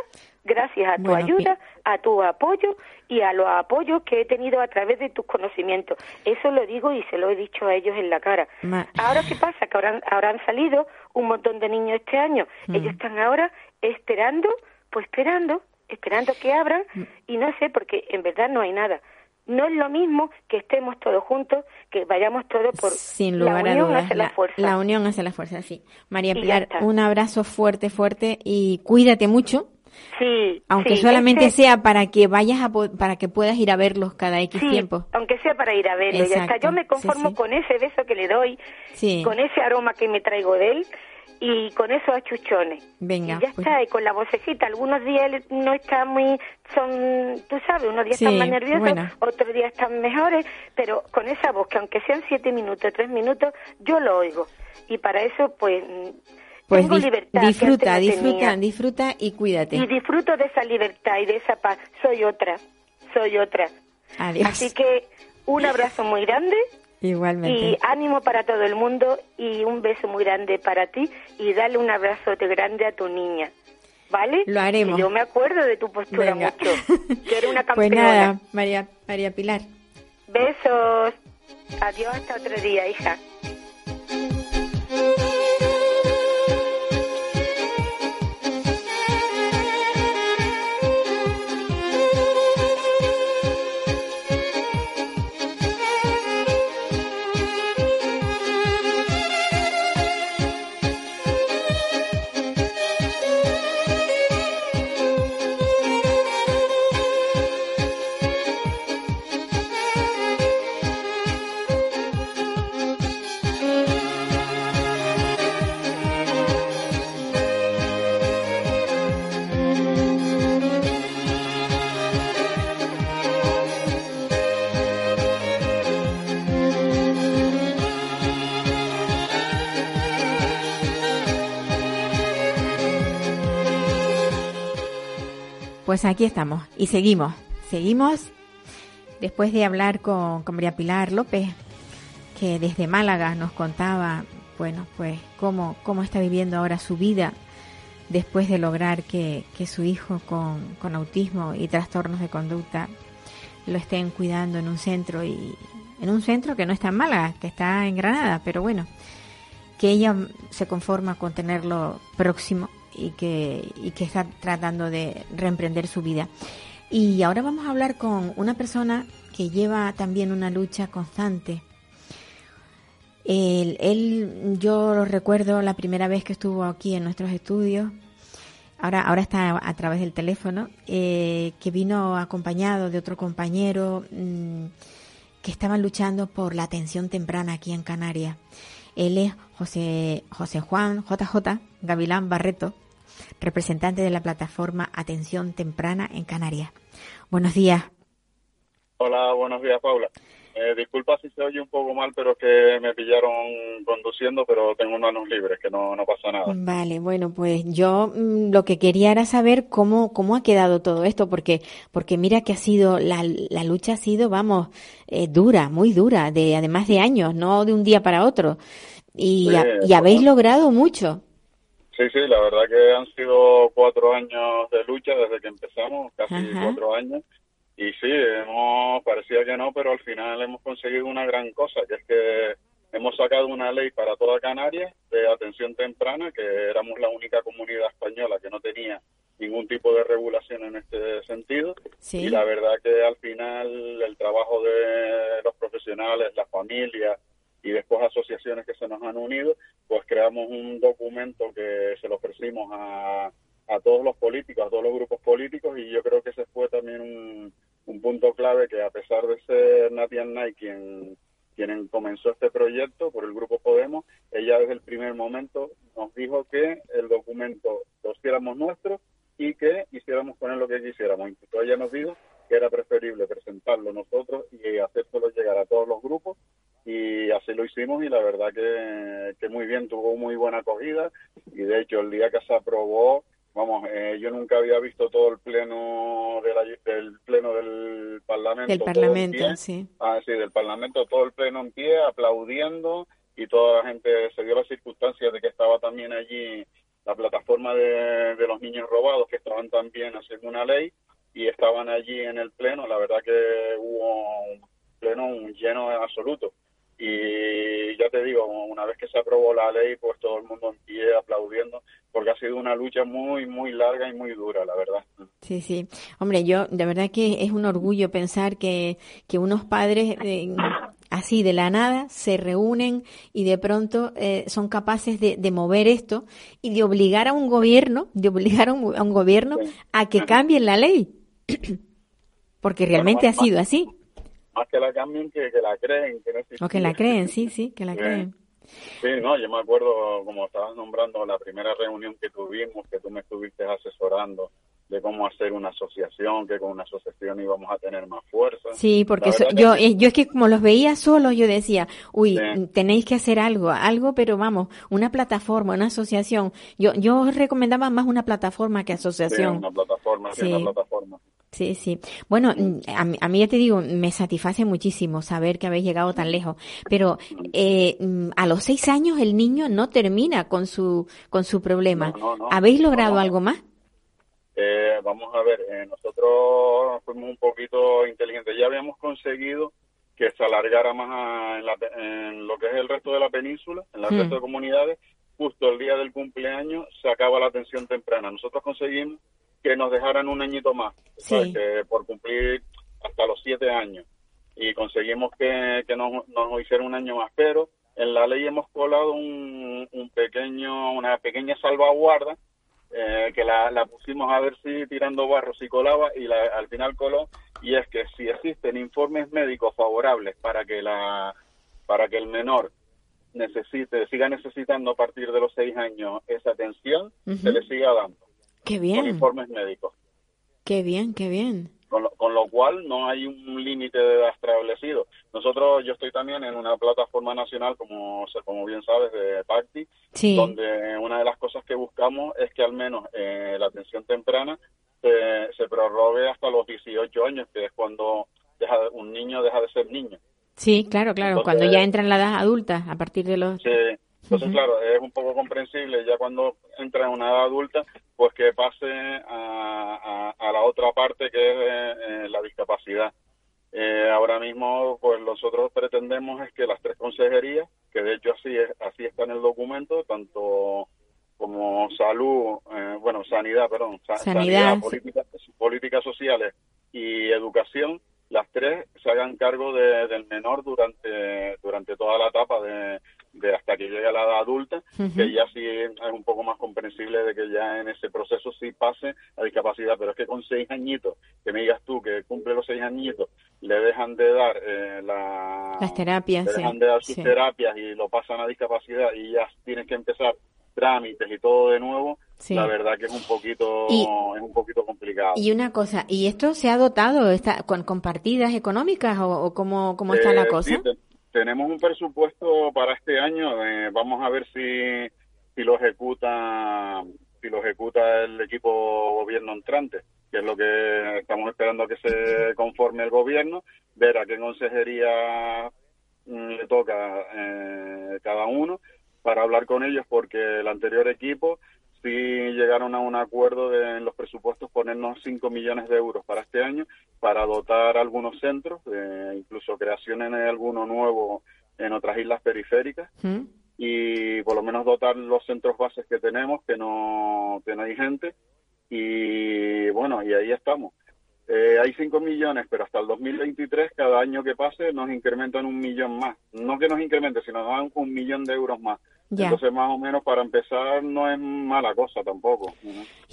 gracias a tu Bueno, ayuda, a tu apoyo y a los apoyos que he tenido a través de tus conocimientos. Eso lo digo y se lo he dicho a ellos en la cara. Ma- Ahora, ¿qué pasa? Que habrán, habrán salido un montón de niños este año. Mm. Ellos están ahora esperando, pues esperando, esperando que abran Mm. y no sé, porque en verdad no hay nada. No es lo mismo que estemos todos juntos, que vayamos todos por Sin la lugar a unión dudas. hace la, fuerza. la unión hace la fuerza, sí. María Pilar, un abrazo fuerte, fuerte y cuídate mucho. Sí, Aunque sí, solamente este- sea para que vayas a para que puedas ir a verlos cada X sí, tiempo. aunque sea para ir a verlo, ya está. Exacto, Yo me conformo sí, con ese beso que le doy, Sí. con ese aroma que me traigo de él y con esos achuchones. Venga, y ya pues. está, y con la vocecita. Algunos días él no está muy, son, tú sabes, unos días Sí, están más nerviosos, bueno. otros días están mejores, pero con esa voz, que aunque sean siete minutos, tres minutos, yo lo oigo. Y para eso, pues, Pues tengo libertad. disfruta, disfruta, tenía. disfruta y cuídate. Y disfruto de esa libertad y de esa paz. Soy otra, soy otra. Adiós. Así que un abrazo muy grande Igualmente. y ánimo para todo el mundo y un beso muy grande para ti y dale un abrazote grande a tu niña. ¿Vale? Lo haremos. Yo me acuerdo de tu postura Venga. mucho. Que eres una (laughs) Pues campeona. nada, María, María Pilar. Besos. Adiós hasta otro día, hija. Pues aquí estamos y seguimos, seguimos después de hablar con, con María Pilar López, que desde Málaga nos contaba, bueno, pues cómo, cómo está viviendo ahora su vida después de lograr que, que su hijo con, con autismo y trastornos de conducta lo estén cuidando en un centro y en un centro que no está en Málaga, que está en Granada, pero bueno, que ella se conforma con tenerlo próximo y que, y que está tratando de reemprender su vida. Y ahora vamos a hablar con una persona que lleva también una lucha constante. Él, él, yo lo recuerdo la primera vez que estuvo aquí en nuestros estudios, ahora, ahora está a través del teléfono, eh, que vino acompañado de otro compañero mm, que estaban luchando por la atención temprana aquí en Canarias. Él es José, José Juan JJ Gavilán Barreto, representante de la plataforma Atención Temprana en Canarias. Buenos días. Hola, buenos días, Paula. Eh, disculpa si se oye un poco mal, pero es que me pillaron conduciendo, pero tengo manos libres, que no, no pasa nada. Vale, bueno, pues yo mm, lo que quería era saber cómo, cómo ha quedado todo esto, porque, porque mira que ha sido, la, la lucha ha sido, vamos, eh, dura, muy dura, de además de años, no de un día para otro. Y, Sí, y habéis bueno. logrado mucho. Sí, sí, la verdad que han sido cuatro años de lucha desde que empezamos, casi Ajá. cuatro años. Y sí, hemos, parecía que no, pero al final hemos conseguido una gran cosa, que es que hemos sacado una ley para toda Canarias de atención temprana, que éramos la única comunidad española que no tenía ningún tipo de regulación en este sentido. Sí. Y la verdad que al final el trabajo de los profesionales profesionales, las familias y después asociaciones que se nos han unido, pues creamos un documento que se lo ofrecimos a, a todos los políticos, a todos los grupos políticos y yo creo que ese fue también un, un punto clave que a pesar de ser Nadia Nay quien quien comenzó este proyecto por el grupo Podemos, ella desde el primer momento nos dijo que el documento lo hiciéramos nuestro y que hiciéramos con él lo que quisiéramos. Incluso ella nos dijo que era preferible presentarlo nosotros y hacérselo llegar a todos los grupos y así lo hicimos y la verdad que, que muy bien, tuvo muy buena acogida y de hecho el día que se aprobó vamos, eh, yo nunca había visto todo el pleno de del pleno del Parlamento. Del Parlamento, sí. Ah, sí, del Parlamento, todo el pleno en pie, aplaudiendo y toda la gente se dio la circunstancia de que estaba también allí la plataforma de, de los niños robados, que estaban también haciendo una ley y estaban allí en el pleno. La verdad que hubo un pleno un lleno absoluto y ya te digo, una vez que se aprobó la ley, pues todo el mundo en pie aplaudiendo, porque ha sido una lucha muy, muy larga y muy dura, la verdad. Sí, sí. Hombre, yo, de verdad que es un orgullo pensar que, que unos padres eh, así de la nada se reúnen y de pronto eh, son capaces de, de, mover esto y de obligar a un gobierno, de obligar a un, a un gobierno a que cambien la ley. (clears throat) porque realmente ha sido así más que la cambien que, que la creen. Que no o que la creen, sí, sí, que la creen. Sí, no, yo me acuerdo, como estabas nombrando, la primera reunión que tuvimos, que tú me estuviste asesorando de cómo hacer una asociación, que con una asociación íbamos a tener más fuerza. Sí, porque yo, eh, yo es que como los veía solos, yo decía, uy, tenéis que hacer algo, algo, pero vamos, una plataforma, una asociación. Yo, yo recomendaba más una plataforma que asociación. Sí, una plataforma, sí. una plataforma. Sí, sí. Bueno, mm, a mí, a mí, ya te digo, me satisface muchísimo saber que habéis llegado tan lejos. Pero eh, mm, a los seis años el niño no termina con su con su problema. ¿Habéis logrado algo más? Eh, vamos a ver, eh, nosotros fuimos un poquito inteligentes. Ya habíamos conseguido que se alargara más en, la, en, lo que es el resto de la península, en el resto de comunidades. Justo el día del cumpleaños se acaba la atención temprana. Nosotros conseguimos que nos dejaran un añito más, que por cumplir hasta los siete años. Y conseguimos que, que nos, nos hicieran un año más, pero en la ley hemos colado un, un pequeño, una pequeña salvaguarda eh, que la, la, pusimos a ver si tirando barro si colaba y la, al final coló. Y es que si existen informes médicos favorables para que la para que el menor necesite siga necesitando a partir de los seis años esa atención se le siga dando Qué bien. Con informes médicos. Qué bien, qué bien. Con lo, con lo cual no hay un límite de edad establecido. Nosotros, yo estoy también en una plataforma nacional, como, como bien sabes, de PACTI, donde una de las cosas que buscamos es que al menos eh, la atención temprana se, se prorrogue hasta los 18 años, que es cuando deja, un niño deja de ser niño. Sí, claro, claro, cuando ya entra en la edad adulta, a partir de los... Sí, entonces, claro, es un poco comprensible ya cuando entra en una edad adulta, pues que pase a, a, la otra parte que es eh, la discapacidad. Eh, ahora mismo, pues nosotros pretendemos es que las tres consejerías, que de hecho así es, así está en el documento, tanto como salud, eh, bueno, sanidad, perdón, sanidad, políticas sociales y educación, las tres se hagan cargo de, del menor durante durante toda la etapa de, de hasta que llegue a la edad adulta, que ya sí es un poco más comprensible de que ya en ese proceso sí pase a discapacidad, pero es que con seis añitos, que me digas tú que cumple los seis añitos, le dejan de dar eh, la, las terapias, le dejan de dar sus terapias y lo pasan a discapacidad y ya tienes que empezar trámites y todo de nuevo, la verdad que es un poquito es un poquito complicado. Y una cosa, ¿y esto se ha dotado está con, con partidas económicas o, o cómo, cómo está la eh, cosa? Tenemos un presupuesto para este año. Eh, vamos a ver si, si lo ejecuta si lo ejecuta el equipo gobierno entrante, que es lo que estamos esperando que se conforme el gobierno, ver a qué consejería mm, le toca eh, cada uno para hablar con ellos, porque el anterior equipo sí llegaron a un acuerdo de en los presupuestos ponernos 5 millones de euros para este año para dotar algunos centros, eh, incluso creaciones de alguno nuevo en otras islas periféricas ¿Mm? y por lo menos dotar los centros bases que tenemos, que no, que no hay gente y bueno, y ahí estamos. Eh, hay 5 millones, pero hasta el 2023, cada año que pase, nos incrementan un millón más. No que nos incremente, sino nos dan un millón de euros más. Ya. Entonces, más o menos, para empezar, no es mala cosa tampoco.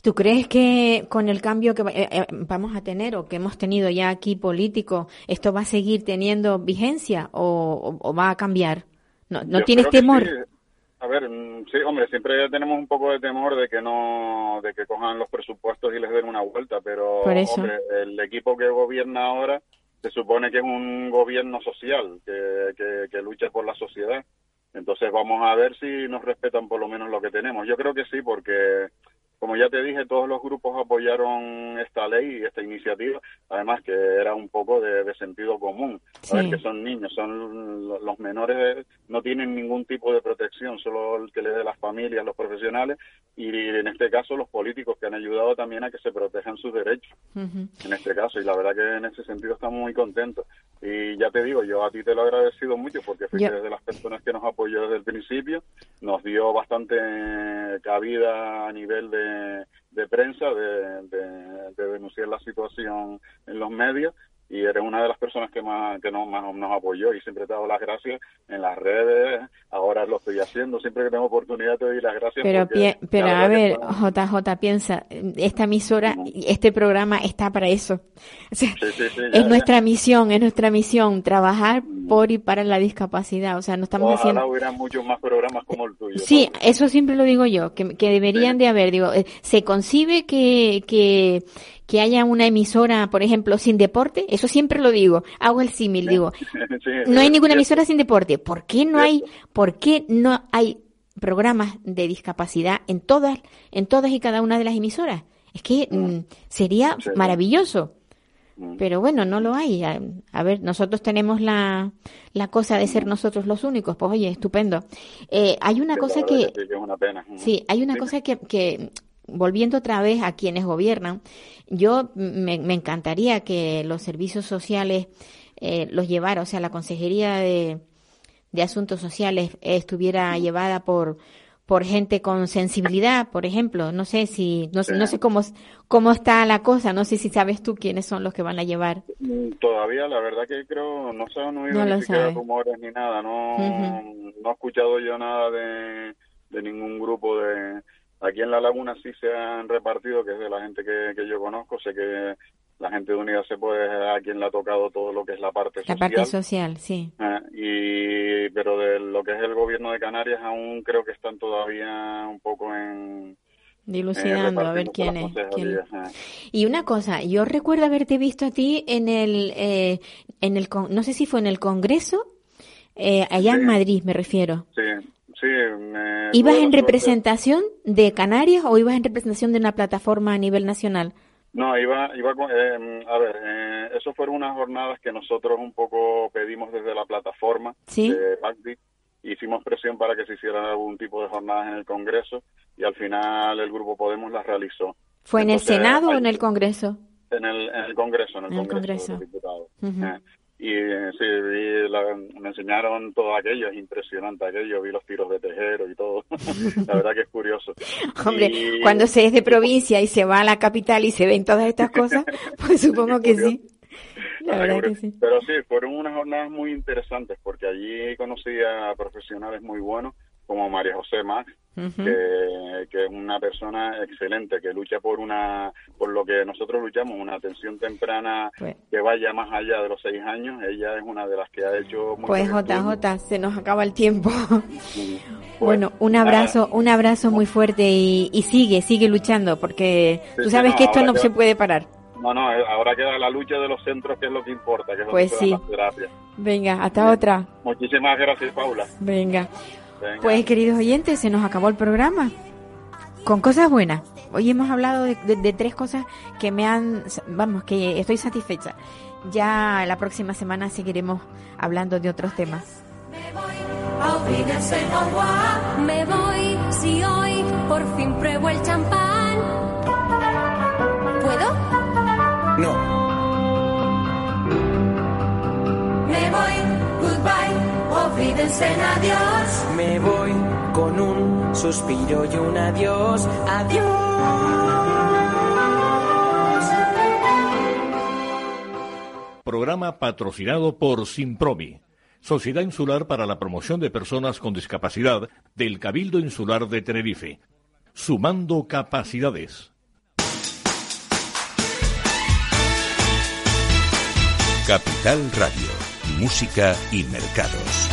¿Tú crees que con el cambio que eh, eh, vamos a tener o que hemos tenido ya aquí político, esto va a seguir teniendo vigencia o, o- o va a cambiar? ¿No, no Yo tienes que temor? sí. A ver, mm, sí, hombre, siempre tenemos un poco de temor de que no, de que cojan los presupuestos y les den una vuelta, pero hombre, el equipo que gobierna ahora se supone que es un gobierno social, que, que, que lucha por la sociedad. Entonces vamos a ver si nos respetan por lo menos lo que tenemos. Yo creo que sí, porque como ya te dije, todos los grupos apoyaron esta ley y esta iniciativa, además que era un poco de, de sentido común. A ver, Sí. que son niños, son lo- los menores, no tienen ningún tipo de protección, solo el que le dé las familias, los profesionales y en este caso los políticos que han ayudado también a que se protejan sus derechos en este caso y la verdad que en ese sentido estamos muy contentos y ya te digo yo a ti te lo he agradecido mucho porque fuiste Yo- de las personas que nos apoyó desde el principio nos dio bastante eh, cabida a nivel de, de prensa de, de- de denunciar la situación en los medios y eres una de las personas que más que nos, más nos apoyó y siempre te dado las gracias en las redes ahora lo estoy haciendo siempre que tengo oportunidad te doy las gracias Pero, pie- pero a ver, son- JJ, piensa, esta emisora, este programa está para eso. (laughs) O sea, Sí, sí, sí, ya, es ya. nuestra misión, es nuestra misión, trabajar por y para la discapacidad. O sea, no estamos Ojalá haciendo... hubiera muchos más programas como el tuyo. Sí, eso siempre lo digo yo, que, que deberían de haber. Digo, eh, ¿se concibe que, que, que haya una emisora, por ejemplo, sin deporte? Eso siempre lo digo. Hago el símil, digo. (laughs) Sí, No hay ninguna emisora sin deporte. ¿Por qué no hay, por qué no hay programas de discapacidad en todas, en todas y cada una de las emisoras? Es que mm, sería Sí. maravilloso. Mm. Pero bueno, no lo hay. A, a ver, nosotros tenemos la, la cosa de ser nosotros los únicos. Pues oye, estupendo. Eh, hay una cosa que, sí, que es una pena. Sí, hay una Sí. cosa que, que, volviendo otra vez a quienes gobiernan, yo me, me encantaría que los servicios sociales eh, los llevara, o sea, la Consejería de, de Asuntos Sociales estuviera llevada por por gente con sensibilidad, por ejemplo, no sé si no, sé- no sé cómo cómo está la cosa, no sé si sabes tú quiénes son los que van a llevar. Mm, Todavía, la verdad que creo, no se han oído No ni siquiera rumores ni nada. No, no he escuchado yo nada de, de ningún grupo de... Aquí en La Laguna sí se han repartido, que es de la gente que, que yo conozco. Sé que la gente de Unidas se puede a quien le ha tocado todo lo que es la parte La social. parte social, sí. Ah, y pero de lo que es el gobierno de Canarias aún creo que están todavía un poco en Dilucidando, a ver quién es. quién- ah. Y una cosa, yo recuerdo haberte visto a ti en el, eh, en el, no sé si fue en el Congreso, eh, allá en. Madrid me refiero. Sí, sí. Me, ¿Ibas en representación de Canarias o ibas en representación de una plataforma a nivel nacional? No, iba, iba con, eh, a ver, eh, eso fueron unas jornadas que nosotros un poco pedimos desde la plataforma Sí. de. Hicimos presión para que se hicieran algún tipo de jornadas en el Congreso y al final el Grupo Podemos las realizó. ¿Fue en el Senado o en el Congreso? En el, en el Congreso, en el En el Congreso, Congreso. de los Diputados. Ujú. Eh, y sí, vi la- me enseñaron todo aquello, es impresionante aquello, vi los tiros de tejero y todo. (laughs) la verdad que es curioso. (laughs) Hombre, Y- cuando se es de provincia y se va a la capital y se ven todas estas cosas, (laughs) pues supongo que sí. La verdad que sí. Pero sí, fueron unas jornadas muy interesantes porque allí conocí a profesionales muy buenos como María José Max, que, que es una persona excelente, que lucha por una por lo que nosotros luchamos, una atención temprana Pues- que vaya más allá de los seis años. Ella es una de las que ha hecho Pues. JJ, se nos acaba el tiempo. (laughs) Pues, Bueno, un nada, abrazo, un abrazo muy fuerte y, y sigue, sigue luchando, porque Sí, tú sí, sabes no, que esto no que- se puede parar. No, no, eh, ahora queda la lucha de los centros, que es lo que importa, que es Pues donde se dan sí. Venga, hasta otra. Muchísimas gracias, Paula. Venga. Venga. Pues queridos oyentes, se nos acabó el programa. Con cosas buenas. Hoy hemos hablado de, de- de tres cosas que me han, vamos, que estoy satisfecha. Ya la próxima semana seguiremos hablando de otros temas. Me voy si hoy por fin pruebo el champán. ¿Puedo? No, piensen adiós. Me voy con un suspiro y un adiós. Adiós. Programa patrocinado por Simprovi. Sociedad Insular para la Promoción de Personas con Discapacidad del Cabildo Insular de Tenerife. Sumando capacidades. Capital Radio música y mercados.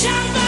相伴